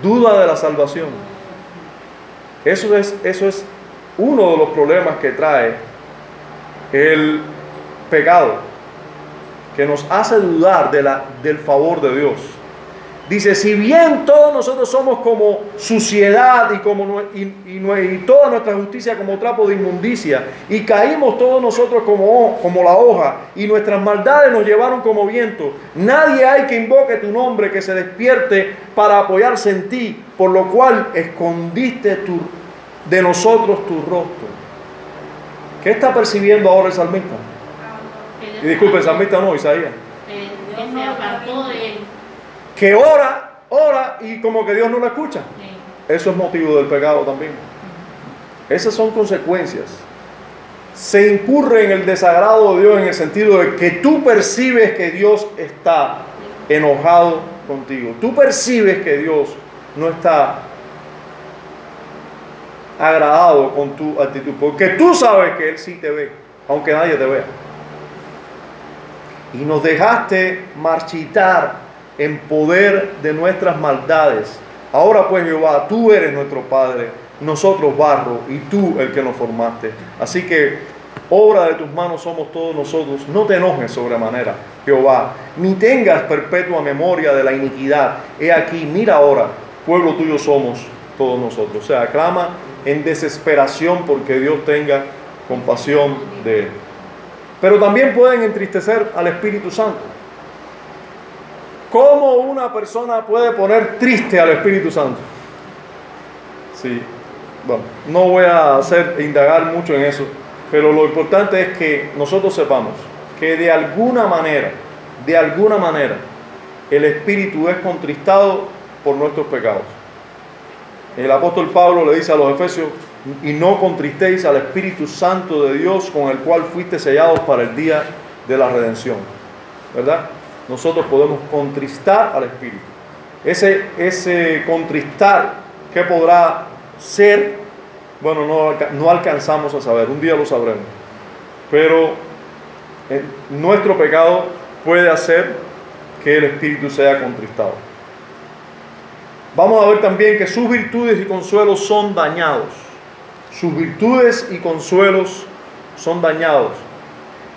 Duda de la salvación. Eso es, eso es uno de los problemas que trae el pecado, que nos hace dudar del favor de Dios. Dice, si bien todos nosotros somos como suciedad y, como, y, toda nuestra justicia como trapo de inmundicia, y caímos todos nosotros como, como la hoja, y nuestras maldades nos llevaron como viento, nadie hay que invoque tu nombre, que se despierte para apoyarse en ti, por lo cual escondiste tu, de nosotros tu rostro. ¿Qué está percibiendo ahora el salmista? Y disculpe, el salmista no, Isaías. Que ora, ora y como que Dios no lo escucha. Eso es motivo del pecado también. Esas son consecuencias. Se incurre en el desagrado de Dios en el sentido de que tú percibes que Dios está enojado contigo. Tú percibes que Dios no está agradado con tu actitud. Porque tú sabes que Él sí te ve, aunque nadie te vea. Y nos dejaste marchitar en poder de nuestras maldades. Ahora pues Jehová, tú eres nuestro Padre, nosotros barro y tú el que nos formaste. Así que obra de tus manos somos todos nosotros. No te enojes sobremanera, Jehová, ni tengas perpetua memoria de la iniquidad. He aquí, mira ahora, pueblo tuyo somos todos nosotros. O sea, clama en desesperación porque Dios tenga compasión de él. Pero también pueden entristecer al Espíritu Santo. ¿Cómo una persona puede poner triste al Espíritu Santo? Sí, bueno, no voy a hacer indagar mucho en eso, pero lo importante es que nosotros sepamos que de alguna manera, de alguna manera, el Espíritu es contristado por nuestros pecados. El apóstol Pablo le dice a los Efesios, y no contristéis al Espíritu Santo de Dios con el cual fuiste sellados para el día de la redención. ¿Verdad? Nosotros podemos contristar al Espíritu. Ese, ese contristar, ¿qué podrá ser? Bueno, no, no alcanzamos a saber, un día lo sabremos. Pero eh, nuestro pecado puede hacer que el Espíritu sea contristado. Vamos a ver también que sus virtudes y consuelos son dañados. Sus virtudes y consuelos son dañados.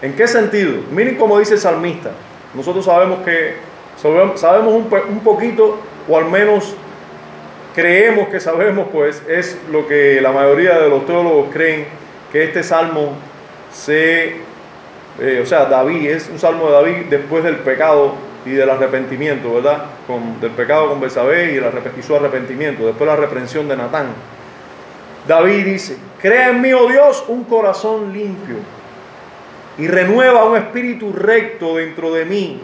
¿En qué sentido? Miren cómo dice el salmista. Nosotros sabemos que sabe- sabemos un poquito, o al menos creemos que sabemos, pues es lo que la mayoría de los teólogos creen, que este salmo se, eh, o sea, David, es un salmo de David después del pecado y del arrepentimiento, ¿verdad? Del pecado con Betsabé y, y su arrepentimiento, después la reprensión de Natán. David dice, crea en mí, oh Dios, un corazón limpio y renueva un espíritu recto dentro de mí.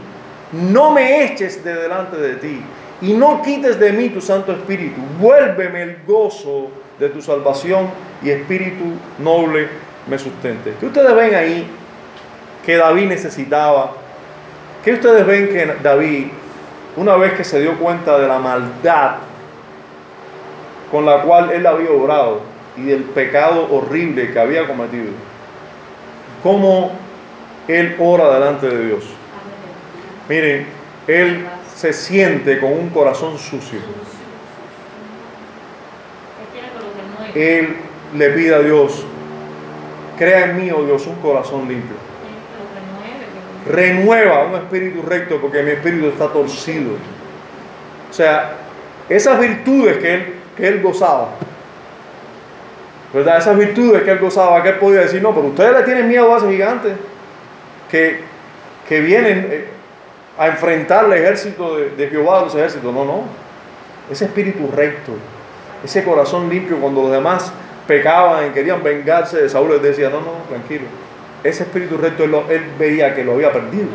No me eches de delante de ti y no quites de mí tu Santo Espíritu. Vuélveme el gozo de tu salvación y espíritu noble me sustente. ¿Qué ustedes ven ahí que David necesitaba? ¿Qué ustedes ven que David, una vez que se dio cuenta de la maldad con la cual él había obrado y del pecado horrible que había cometido, cómo él ora delante de Dios? Miren, él se siente con un corazón sucio, él le pide a Dios, crea en mí, oh Dios, un corazón limpio. Él que lo renueve. que lo- Renueva un espíritu recto porque mi espíritu está torcido. O sea, esas virtudes que él, que él gozaba, ¿verdad? Esas virtudes que él gozaba, que él podía decir, no, pero ustedes le tienen miedo a ese gigante que, que vienen eh, a enfrentar el ejército de, de Jehová, los ejércitos. No, no. Ese espíritu recto, ese corazón limpio cuando los demás pecaban y querían vengarse de Saúl, él decía, no, no, tranquilo. Ese espíritu recto él, veía que lo había perdido.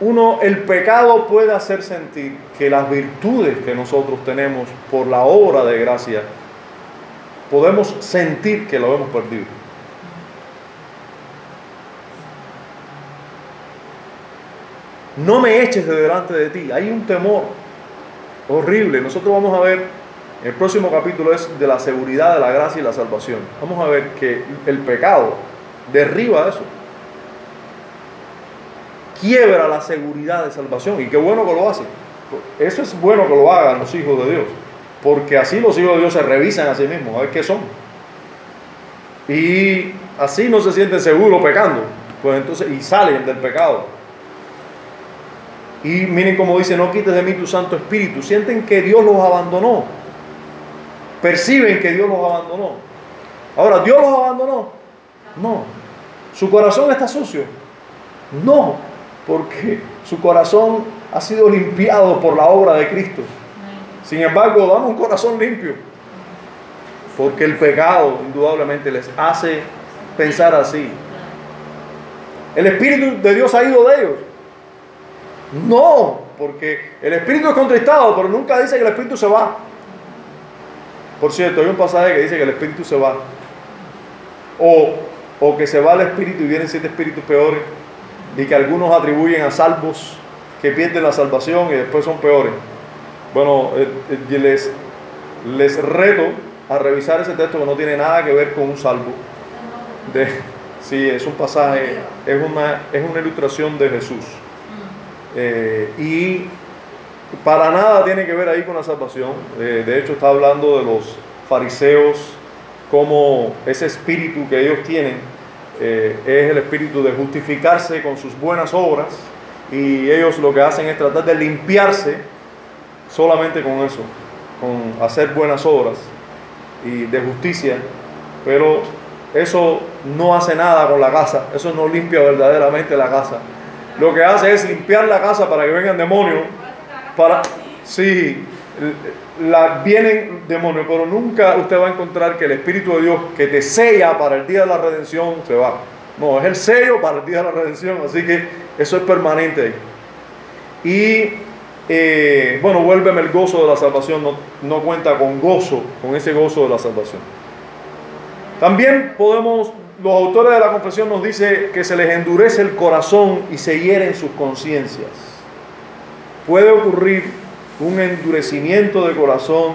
Uno, el pecado puede hacer sentir que las virtudes que nosotros tenemos por la obra de gracia, podemos sentir que lo hemos perdido. No me eches de delante de ti. Hay un temor horrible. Nosotros vamos a ver, el próximo capítulo es de la seguridad de la gracia y la salvación. Vamos a ver que el pecado derriba eso. Quiebra la seguridad de salvación. Y qué bueno que lo hace. Eso es bueno que lo hagan los hijos de Dios. Porque así los hijos de Dios se revisan a sí mismos, a ver qué son. Y así no se sienten seguros pecando. Pues entonces, y salen del pecado. Y miren cómo dice, no quites de mí tu Santo Espíritu. Sienten que Dios los abandonó. Perciben que Dios los abandonó. Ahora, ¿Dios los abandonó? No. ¿Su corazón está sucio? No, porque su corazón ha sido limpiado por la obra de Cristo. Sin embargo, damos un corazón limpio. Porque el pecado indudablemente les hace pensar así. El Espíritu de Dios ha ido de ellos. No, porque el Espíritu es contristado, pero nunca dice que el Espíritu se va. Por cierto, hay un pasaje que dice que el Espíritu se va. O, o que se va el Espíritu y vienen siete espíritus peores. Y que algunos atribuyen a salvos que pierden la salvación y después son peores. Bueno, eh, eh, les, les reto a revisar ese texto que no tiene nada que ver con un salvo. De, sí, es un pasaje, es una, es una ilustración de Jesús. Eh, y para nada tiene que ver ahí con la salvación. Eh, de hecho, está hablando de los fariseos, como ese espíritu que ellos tienen eh, es el espíritu de justificarse con sus buenas obras. Y ellos lo que hacen es tratar de limpiarse solamente con eso, con hacer buenas obras y de justicia. Pero eso no hace nada con la casa, eso no limpia verdaderamente la casa. Lo que hace es limpiar la casa para que vengan demonios. Para, sí, la, vienen demonios, pero nunca usted va a encontrar que el Espíritu de Dios que te sella para el día de la redención se va. No, es el sello para el día de la redención, así que eso es permanente ahí. Y eh, bueno, vuélveme el gozo de la salvación, no, no cuenta con gozo, con ese gozo de la salvación. También podemos, los autores de la confesión nos dice que se les endurece el corazón y se hieren sus conciencias. Puede ocurrir un endurecimiento de corazón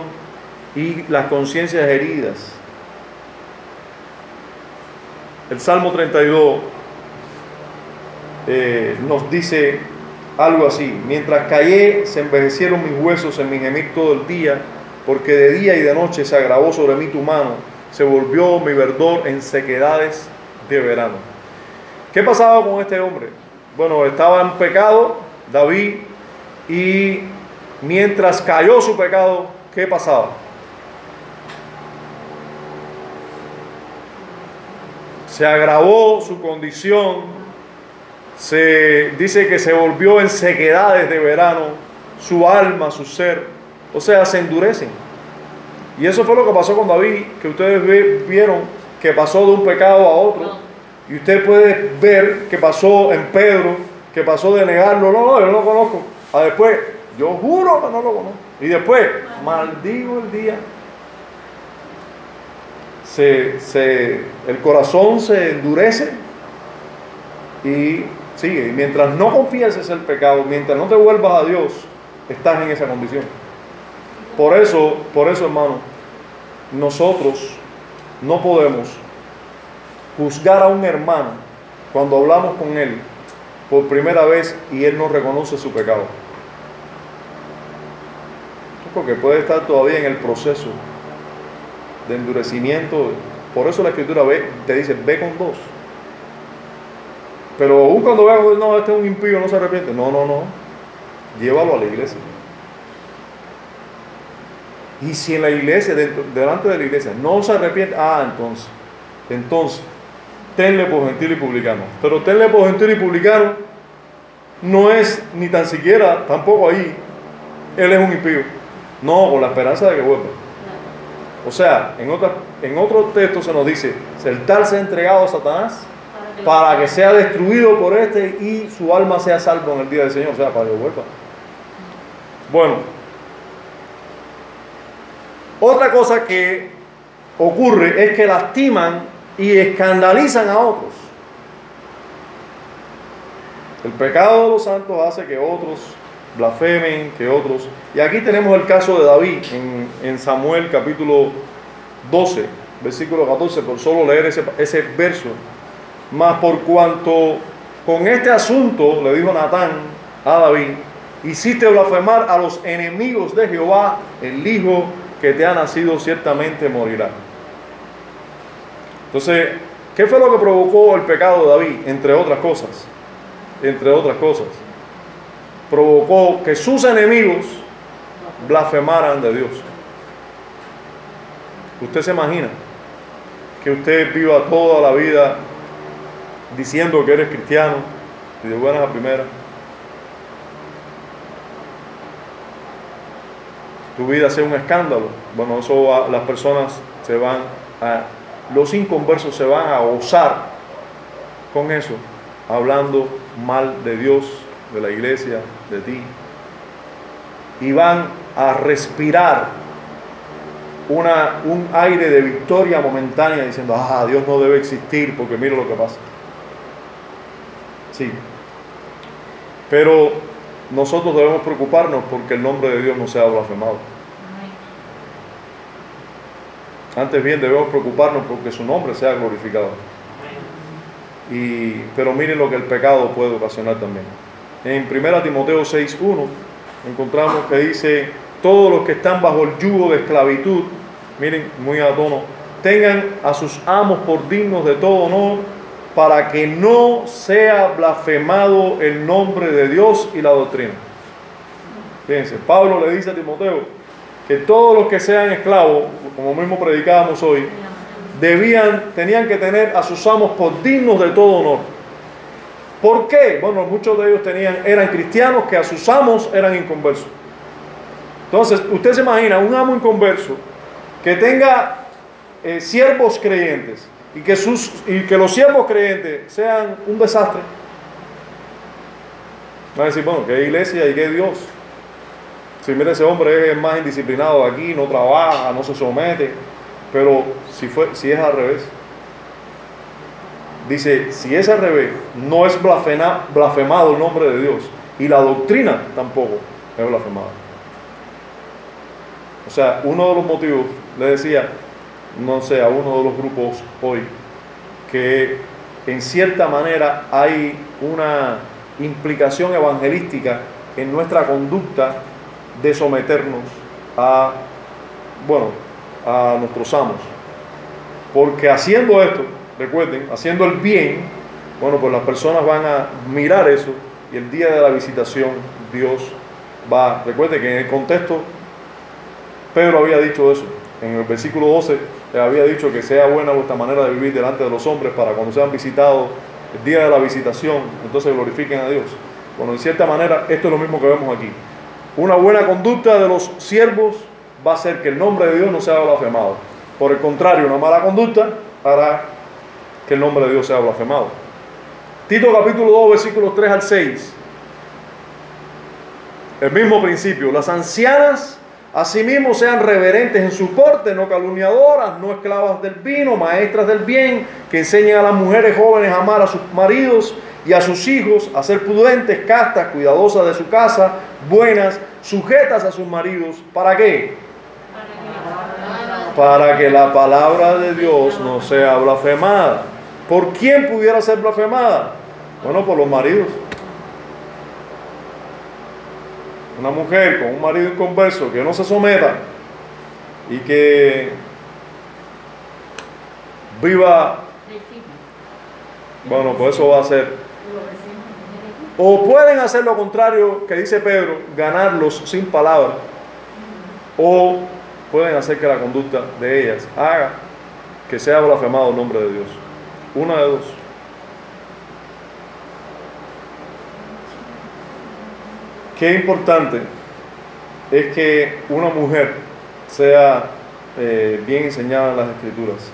y las conciencias heridas. El Salmo 32 eh, nos dice algo así, mientras callé se envejecieron mis huesos en mi gemir todo el día, porque de día y de noche se agravó sobre mí tu mano, se volvió mi verdor en sequedades de verano. ¿Qué pasaba con este hombre? Bueno, estaba en pecado David y mientras cayó su pecado, ¿qué pasaba? Se agravó su condición, se dice que se volvió en sequedades de verano, su alma, su ser, o sea, se endurecen. Y eso fue lo que pasó con David, que ustedes vieron que pasó de un pecado a otro. Y usted puede ver que pasó en Pedro, que pasó de negarlo, no, no, yo no lo conozco. A después, yo juro que no lo conozco. Y después, maldigo el día. Se, se- el corazón se endurece y sigue. Y mientras no confieses el pecado, mientras no te vuelvas a Dios, estás en esa condición. Por eso, por eso, hermano, nosotros no podemos juzgar a un hermano cuando hablamos con él por primera vez y él no reconoce su pecado. Porque puede estar todavía en el proceso de endurecimiento. Por eso la escritura te dice, ve con dos. Pero aún cuando vean, no, este es un impío, no se arrepiente. No, no, no. Llévalo a la iglesia. Y si en la iglesia, delante de la iglesia, no se arrepiente, ah, entonces, entonces, tenle por gentil y publicano. Pero tenle por gentil y publicano no es ni tan siquiera, tampoco ahí, él es un impío. No, con la esperanza de que vuelva. O sea, en, otra, en otro texto se nos dice, el tal se ha entregado a Satanás para que sea destruido por este y su alma sea salvo en el día del Señor, o sea, para que vuelva. Bueno, otra cosa que ocurre es que lastiman y escandalizan a otros. El pecado de los santos hace que otros blasfemen, que otros... Y aquí tenemos el caso de David en, Samuel capítulo 12, versículo 14, por solo leer ese, ese verso. Mas por cuanto con este asunto, le dijo Natán a David, hiciste blasfemar a los enemigos de Jehová, el hijo que te ha nacido ciertamente morirá. Entonces, ¿qué fue lo que provocó el pecado de David? Entre otras cosas, entre otras cosas, provocó que sus enemigos blasfemaran de Dios. Usted se imagina que usted viva toda la vida diciendo que eres cristiano y de buenas a primeras. Tu vida sea un escándalo. Bueno, eso las personas se van a, los inconversos se van a gozar con eso, hablando mal de Dios, de la iglesia, de ti. Y van a respirar una, un aire de victoria momentánea diciendo, ah, Dios no debe existir porque mira lo que pasa. Sí. Pero nosotros debemos preocuparnos porque el nombre de Dios no sea blasfemado. Antes bien debemos preocuparnos porque su nombre sea glorificado. Y, pero miren lo que el pecado puede ocasionar también. En 1 Timoteo 6.1 encontramos que dice, todos los que están bajo el yugo de esclavitud, miren, muy a tono, tengan a sus amos por dignos de todo honor, para que no sea blasfemado el nombre de Dios y la doctrina. Fíjense, Pablo le dice a Timoteo que todos los que sean esclavos, como mismo predicábamos hoy, debían, tenían que tener a sus amos por dignos de todo honor. ¿Por qué? Bueno, muchos de ellos tenían, eran cristianos que a sus amos eran inconversos. Entonces, usted se imagina un amo inconverso que tenga eh, siervos creyentes y que, sus, y que los siervos creyentes sean un desastre. Va a decir, bueno, ¿qué iglesia y qué Dios? Si mira ese hombre es más indisciplinado aquí, no trabaja, no se somete, pero si, fue, si es al revés, dice, si es al revés, no es blasfema- blasfemado el nombre de Dios y la doctrina tampoco es blasfemada. O sea, uno de los motivos, le decía, no sé, a uno de los grupos hoy, que en cierta manera hay una implicación evangelística en nuestra conducta de someternos a, bueno, a nuestros amos. Porque haciendo esto, recuerden, haciendo el bien, bueno, pues las personas van a mirar eso y el día de la visitación Dios va, recuerden que en el contexto Pedro había dicho eso, en el versículo 12 le había dicho que sea buena vuestra manera de vivir delante de los hombres para cuando sean visitados el día de la visitación, entonces glorifiquen a Dios. Bueno, en cierta manera esto es lo mismo que vemos aquí. Una buena conducta de los siervos va a hacer que el nombre de Dios no sea blasfemado. Por el contrario, una mala conducta hará que el nombre de Dios sea blasfemado. Tito capítulo 2, versículos 3 al 6. El mismo principio. Las ancianas asimismo sean reverentes en su porte, no calumniadoras, no esclavas del vino, maestras del bien, que enseñen a las mujeres jóvenes a amar a sus maridos y a sus hijos, a ser prudentes, castas, cuidadosas de su casa, buenas, sujetas a sus maridos. ¿Para qué? Para que la palabra de Dios no sea blasfemada. ¿Por quién pudiera ser blasfemada? Bueno, por los maridos. Una mujer con un marido inconverso que no se someta y que viva, bueno, pues eso va a ser. O pueden hacer lo contrario que dice Pedro, ganarlos sin palabras. O pueden hacer que la conducta de ellas haga que sea blasfemado el nombre de Dios. Una de dos. Qué importante es que una mujer sea eh, bien enseñada en las escrituras,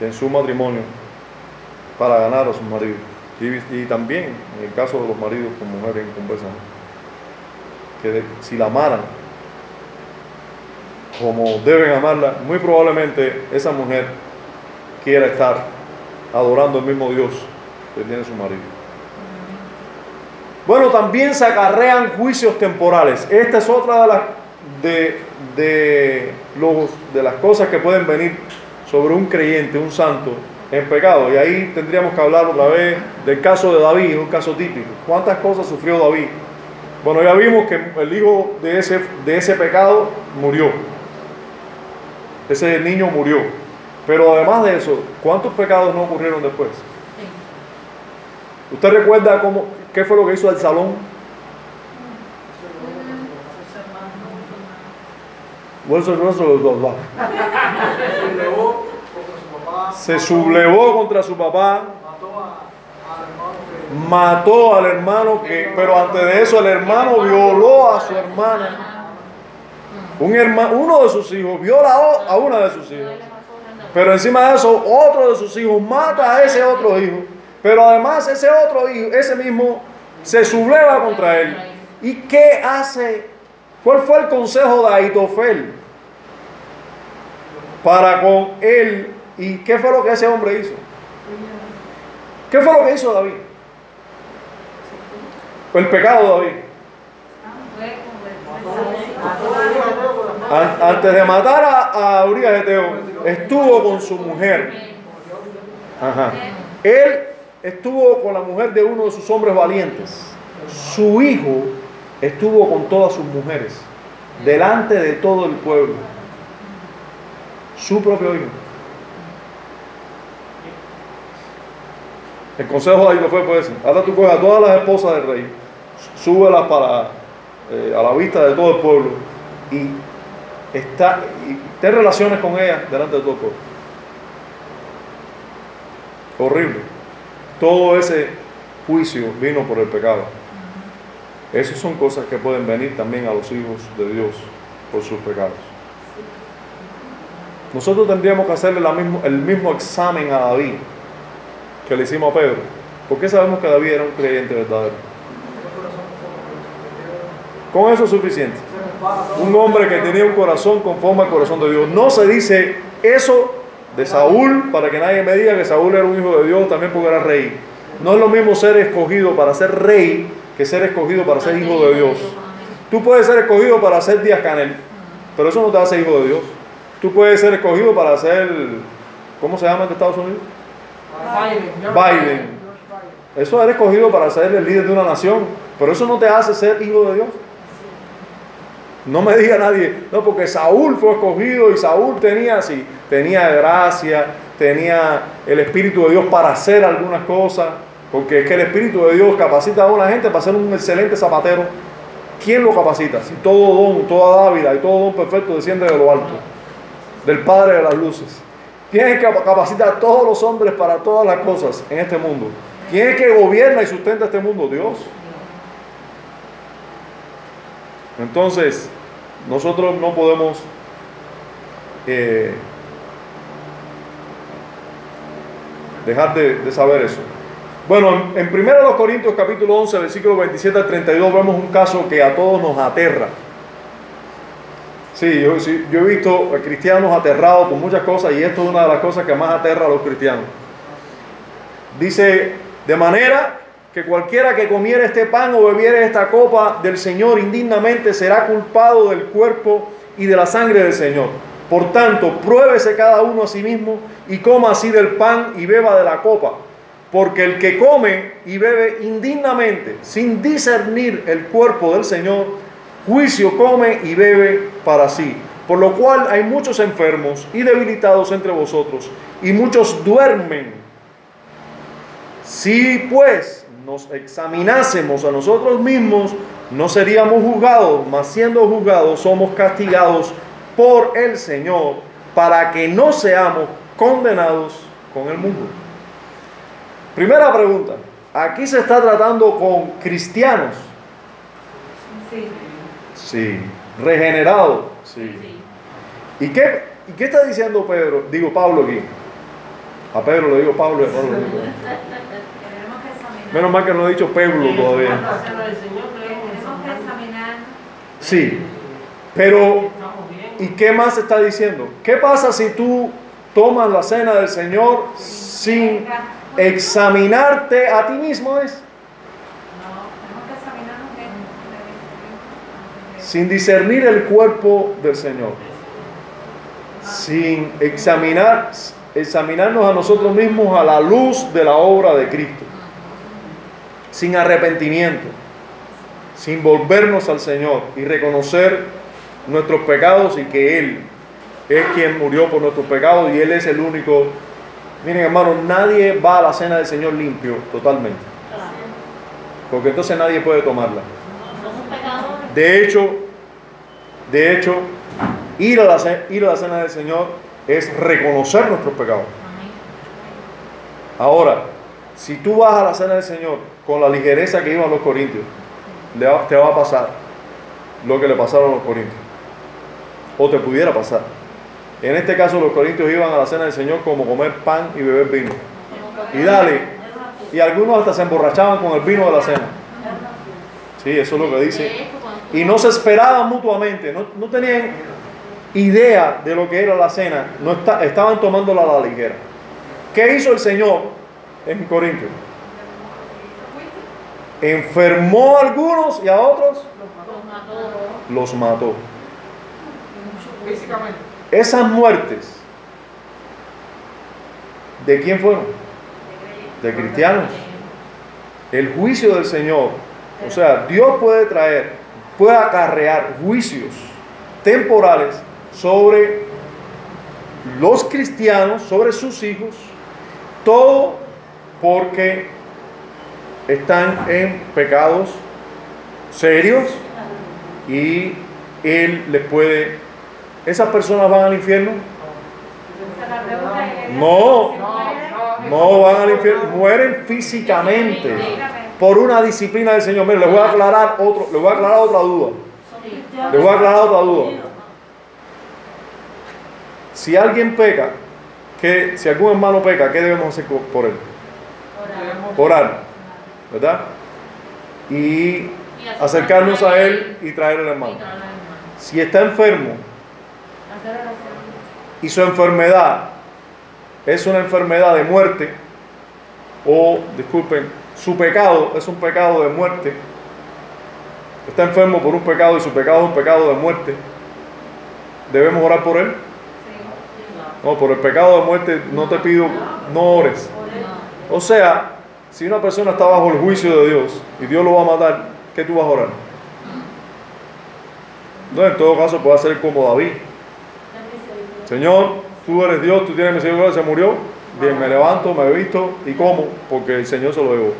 en su matrimonio, para ganar a sus maridos. Y, también en el caso de los maridos con mujeres en conversa, que si la amaran como deben amarla, muy probablemente esa mujer quiera estar adorando el mismo Dios que tiene su marido. Bueno, también se acarrean juicios temporales. Esta es otra de las, de, de los, de las cosas que pueden venir sobre un creyente, un santo, en pecado. Y ahí tendríamos que hablar otra vez del caso de David, un caso típico. ¿Cuántas cosas sufrió David? Bueno, ya vimos que el hijo de ese, de ese pecado murió. Ese niño murió. Pero además de eso, ¿cuántos pecados no ocurrieron después? ¿Usted recuerda cómo, qué fue lo que hizo el salón? Su papá. Se sublevó contra su papá, Mató al hermano que. pero antes de eso el hermano violó a su hermana. Un hermano, uno de sus hijos violó a una de sus hijas. Pero encima de eso, otro de sus hijos mata a ese otro hijo. Pero además ese otro hijo, ese mismo, se subleva contra él. ¿Y qué hace? ¿Cuál fue el consejo de Aitofel para con él? ¿Y qué fue lo que ese hombre hizo? ¿Qué fue lo que hizo David? El pecado de David. An- Antes de matar a, a Urias Eteo, estuvo con su mujer. Ajá. Él estuvo con la mujer de uno de sus hombres valientes. Su hijo estuvo con todas sus mujeres, delante de todo el pueblo. Su propio hijo. El consejo de ahí fue fue ese. Ahora tú coges a todas las esposas del rey, súbelas para eh, a la vista de todo el pueblo y está y ten relaciones con ellas delante de todo el pueblo. Horrible. Todo ese juicio vino por el pecado. Esas son cosas que pueden venir también a los hijos de Dios por sus pecados. Nosotros tendríamos que hacerle la mismo- el mismo examen a David que le hicimos a Pedro. ¿Por qué sabemos que David era un creyente verdadero? Con eso es suficiente. Un hombre que tenía un corazón conforme al corazón de Dios. No se dice eso de Saúl para que nadie me diga que Saúl era un hijo de Dios también porque era rey. No es lo mismo ser escogido para ser rey que ser escogido para ser hijo de Dios. Tú puedes ser escogido para ser Díaz Canel, pero eso no te hace hijo de Dios. Tú puedes ser escogido para ser, ¿cómo se llama en Estados Unidos? Biden. Eso eres escogido para ser el líder de una nación, pero eso no te hace ser hijo de Dios. No me diga nadie, no, porque Saúl fue escogido y Saúl tenía así, tenía gracia, tenía el Espíritu de Dios para hacer algunas cosas, porque es que el Espíritu de Dios capacita a una gente para ser un excelente zapatero. ¿Quién lo capacita? Si todo don, toda dávida y todo don perfecto desciende de lo alto, del Padre de las luces. ¿Quién es que capacita a todos los hombres para todas las cosas en este mundo? ¿Quién es que gobierna y sustenta este mundo? Dios. Entonces, nosotros no podemos eh, dejar de, saber eso. Bueno, en, en 1 Corintios capítulo 11, versículo 27 al 32, vemos un caso que a todos nos aterra. Sí, yo, sí, yo he visto a cristianos aterrados por muchas cosas y esto es una de las cosas que más aterra a los cristianos. Dice, de manera que cualquiera que comiera este pan o bebiere esta copa del Señor indignamente será culpado del cuerpo y de la sangre del Señor. Por tanto, pruébese cada uno a sí mismo y coma así del pan y beba de la copa. Porque el que come y bebe indignamente, sin discernir el cuerpo del Señor, juicio come y bebe para sí. Por lo cual hay muchos enfermos y debilitados entre vosotros, y muchos duermen. Si pues nos examinásemos a nosotros mismos, no seríamos juzgados, mas siendo juzgados somos castigados por el Señor, para que no seamos condenados con el mundo. Primera pregunta, aquí se está tratando con cristianos, Sí. sí, regenerados, sí. Sí. ¿Y qué, ¿Y qué está diciendo Pedro? Digo Pablo aquí. A Pedro le digo Pablo y a Pablo le digo. Menos mal que no he dicho Pablo todavía. Sí, pero. ¿y qué más está diciendo? ¿Qué pasa si tú tomas la cena del Señor sin examinarte a ti mismo? Es? No, tenemos que examinarnos bien. Sin discernir el cuerpo del Señor. Sin examinar, examinarnos a nosotros mismos a la luz de la obra de Cristo. Sin arrepentimiento. Sin volvernos al Señor y reconocer nuestros pecados y que Él es quien murió por nuestros pecados y Él es el único. Miren hermanos, nadie va a la cena del Señor limpio totalmente. Porque entonces nadie puede tomarla. De hecho, de hecho, ir a la, ir a la cena del Señor es reconocer nuestros pecados. Ahora, si tú vas a la cena del Señor con la ligereza que iban los corintios, te va a pasar lo que le pasaron a los corintios. O te pudiera pasar. En este caso, los corintios iban a la cena del Señor como comer pan y beber vino. Y dale, y algunos hasta se emborrachaban con el vino de la cena. Sí, eso es lo que dice. Y no se esperaban mutuamente, no, no tenían idea de lo que era la cena, no está- estaban tomándola a la ligera. ¿Qué hizo el Señor en Corintios? Enfermó a algunos y a otros los mató. los mató. Físicamente. Esas muertes, ¿de quién fueron? De cristianos. El juicio del Señor, o sea, Dios puede traer, puede acarrear juicios temporales sobre los cristianos, sobre sus hijos, todo porque están en pecados serios y Él les puede... ¿Esas personas van al infierno? No. ¿se No, van al infierno, mueren físicamente por una disciplina del Señor. Mire, les voy a aclarar otro, les voy a aclarar otra duda. Les voy a aclarar otra duda. Si alguien peca, que si algún hermano peca, ¿qué debemos hacer por él? Orar, ¿verdad? Y acercarnos a él y y traer al hermano. traer al hermano. Si está enfermo y su enfermedad es una enfermedad de muerte, o disculpen, su pecado es un pecado de muerte, está enfermo por un pecado y su pecado es un pecado de muerte, ¿debemos orar por él? No, por el pecado de muerte no te pido, no ores. O sea, si una persona está bajo el juicio de Dios y Dios lo va a matar, ¿qué tú vas a orar? No, en todo caso puede ser como David. Señor, tú eres Dios, tú tienes misericordia, se murió. Bien, me levanto, me visto y como, porque el Señor se lo llevó.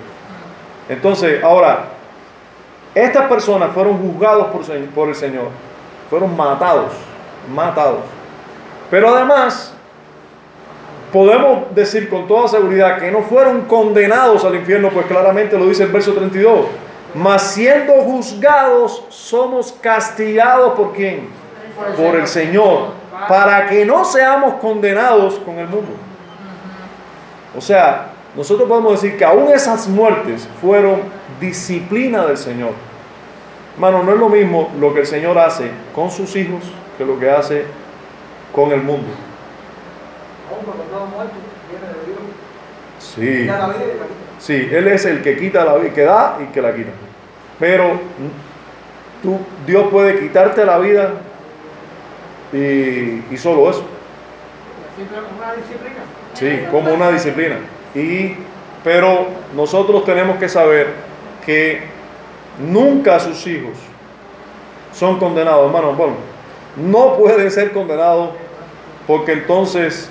Entonces, ahora, estas personas fueron juzgados por, por el Señor, fueron matados, matados. Pero además, podemos decir con toda seguridad que no fueron condenados al infierno, pues claramente lo dice el verso 32. Mas siendo juzgados, somos castigados por quién? Por el Señor, para que no seamos condenados con el mundo. O sea, nosotros podemos decir que aún esas muertes fueron disciplina del Señor. Hermano, no es lo mismo lo que el Señor hace con sus hijos que lo que hace con el mundo. Aún cuando estaba muerto, viene de Dios. Sí, Quita la vida y la quita. sí, Él es el que quita la vida, que da y que la quita. Pero tú, Dios puede quitarte la vida y, y solo eso. Siempre una disciplina. Sí, como una disciplina. Y Pero nosotros tenemos que saber que nunca sus hijos son condenados, hermano. Bueno, no pueden ser condenados porque entonces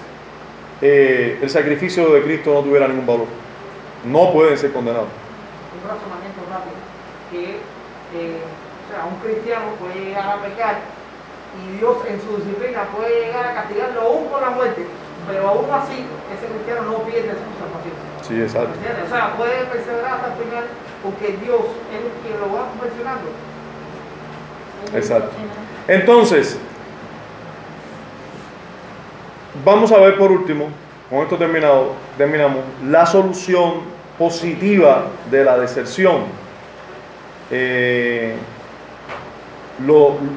eh, el sacrificio de Cristo no tuviera ningún valor. No pueden ser condenados. un razonamiento rápido, que eh, o sea, un cristiano puede llegar a pecar y Dios en su disciplina puede llegar a castigarlo aún con la muerte, pero aún así ese cristiano no pierde su salvación. Sí, exacto. O sea, puede perseverar hasta el final porque Dios es el quien lo va perfeccionando. Exacto. Entonces, vamos a ver por último, con esto terminado, terminamos, la solución positiva de la deserción. Eh,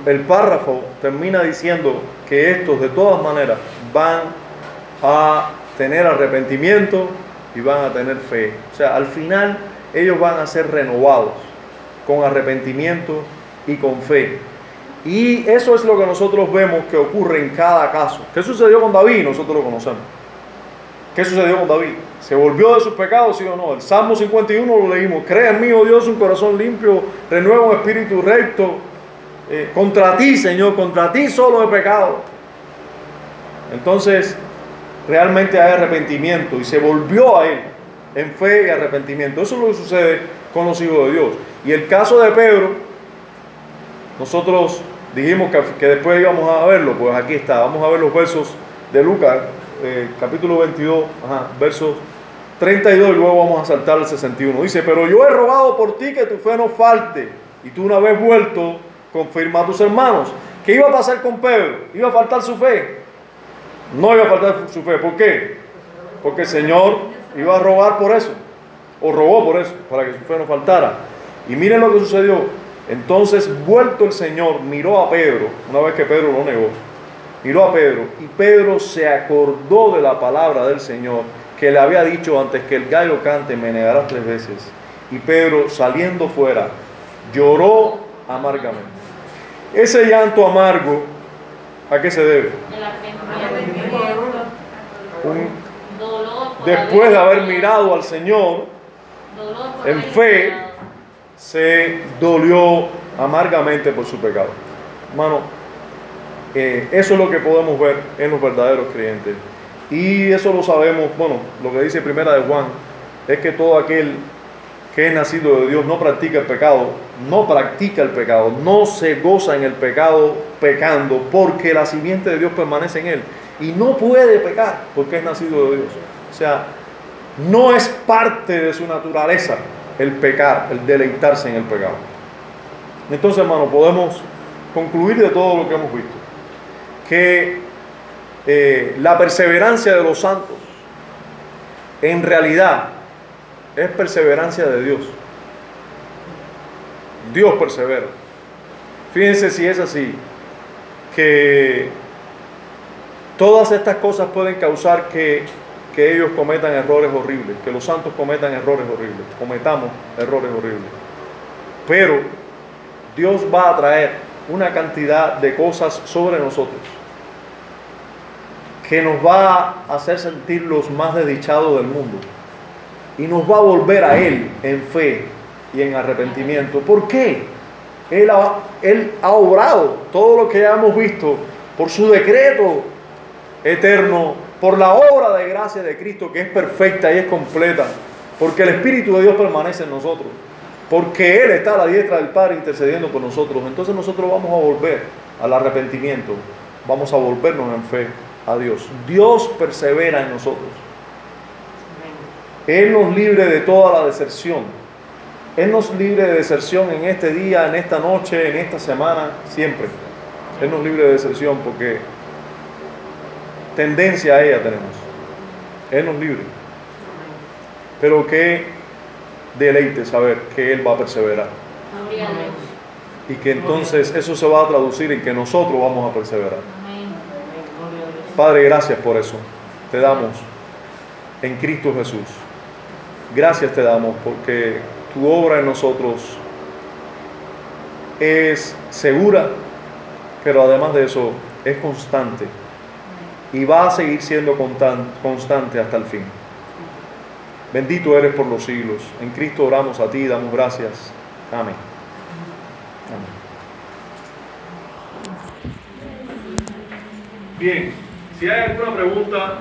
el párrafo termina diciendo que estos de todas maneras van a tener arrepentimiento y van a tener fe. O sea, al final ellos van a ser renovados con arrepentimiento y con fe. Y eso es lo que nosotros vemos que ocurre en cada caso. ¿Qué sucedió con David? Nosotros lo conocemos. ¿Qué sucedió con David? ¿Se volvió de sus pecados, sí o no? El Salmo 51 lo leímos. Crea en mí, oh Dios, un corazón limpio, renueva un espíritu recto. Eh, contra ti, Señor, contra ti solo he pecado. Entonces, realmente hay arrepentimiento y se volvió a Él en fe y arrepentimiento. Eso es lo que sucede con los hijos de Dios. Y el caso de Pedro, nosotros dijimos que, que después íbamos a verlo, pues aquí está. Vamos a ver los versos de Lucas, eh, capítulo 22, ajá, versos 32 y luego vamos a saltar al 61. Dice, pero yo he rogado por ti que tu fe no falte y tú una vez vuelto confirma a tus hermanos. ¿Qué iba a pasar con Pedro? ¿Iba a faltar su fe? No iba a faltar su fe. ¿Por qué? Porque el Señor iba a rogar por eso. O rogó por eso, para que su fe no faltara. Y miren lo que sucedió. Entonces, vuelto el Señor, miró a Pedro, una vez que Pedro lo negó, miró a Pedro y Pedro se acordó de la palabra del Señor que le había dicho antes que el gallo cante, me negarás tres veces. Y Pedro, saliendo fuera, lloró amargamente. Ese llanto amargo, ¿a qué se debe? Un- después de haber mirado al Señor, en fe. Se dolió amargamente por su pecado. Hermano, eh, eso es lo que podemos ver en los verdaderos creyentes. Y eso lo sabemos, bueno, lo que dice primera de Juan, es que todo aquel que es nacido de Dios no practica el pecado, no practica el pecado, no se goza en el pecado pecando, porque la simiente de Dios permanece en él. Y no puede pecar porque es nacido de Dios. O sea, no es parte de su naturaleza el pecar, el deleitarse en el pecado. Entonces, hermano, podemos concluir de todo lo que hemos visto que eh, la perseverancia de los santos en realidad es perseverancia de Dios. Dios persevera. Fíjense si es así, que todas estas cosas pueden causar que, que ellos cometan errores horribles, que los santos cometan errores horribles, cometamos errores horribles. Pero Dios va a traer una cantidad de cosas sobre nosotros que nos va a hacer sentir los más desdichados del mundo y nos va a volver a Él en fe y en arrepentimiento. ¿Por qué? Él ha, obrado todo lo que ya hemos visto por su decreto eterno, por la obra de gracia de Cristo que es perfecta y es completa, porque el Espíritu de Dios permanece en nosotros, porque Él está a la diestra del Padre intercediendo por nosotros. Entonces nosotros vamos a volver al arrepentimiento, vamos a volvernos en fe a Dios. Dios persevera en nosotros. Él nos libre de toda la deserción. Él nos libre de deserción en este día, en esta noche, en esta semana, siempre. Él nos libre de deserción porque tendencia a ella tenemos. Él nos libre. Pero qué deleite saber que Él va a perseverar. Y que entonces eso se va a traducir en que nosotros vamos a perseverar. Padre, gracias por eso. Te damos en Cristo Jesús. Gracias te damos porque tu obra en nosotros es segura, pero además de eso es constante y va a seguir siendo constan- constante hasta el fin. Bendito eres por los siglos. En Cristo oramos a ti, damos gracias. Amén. Amén. Bien, si hay alguna pregunta...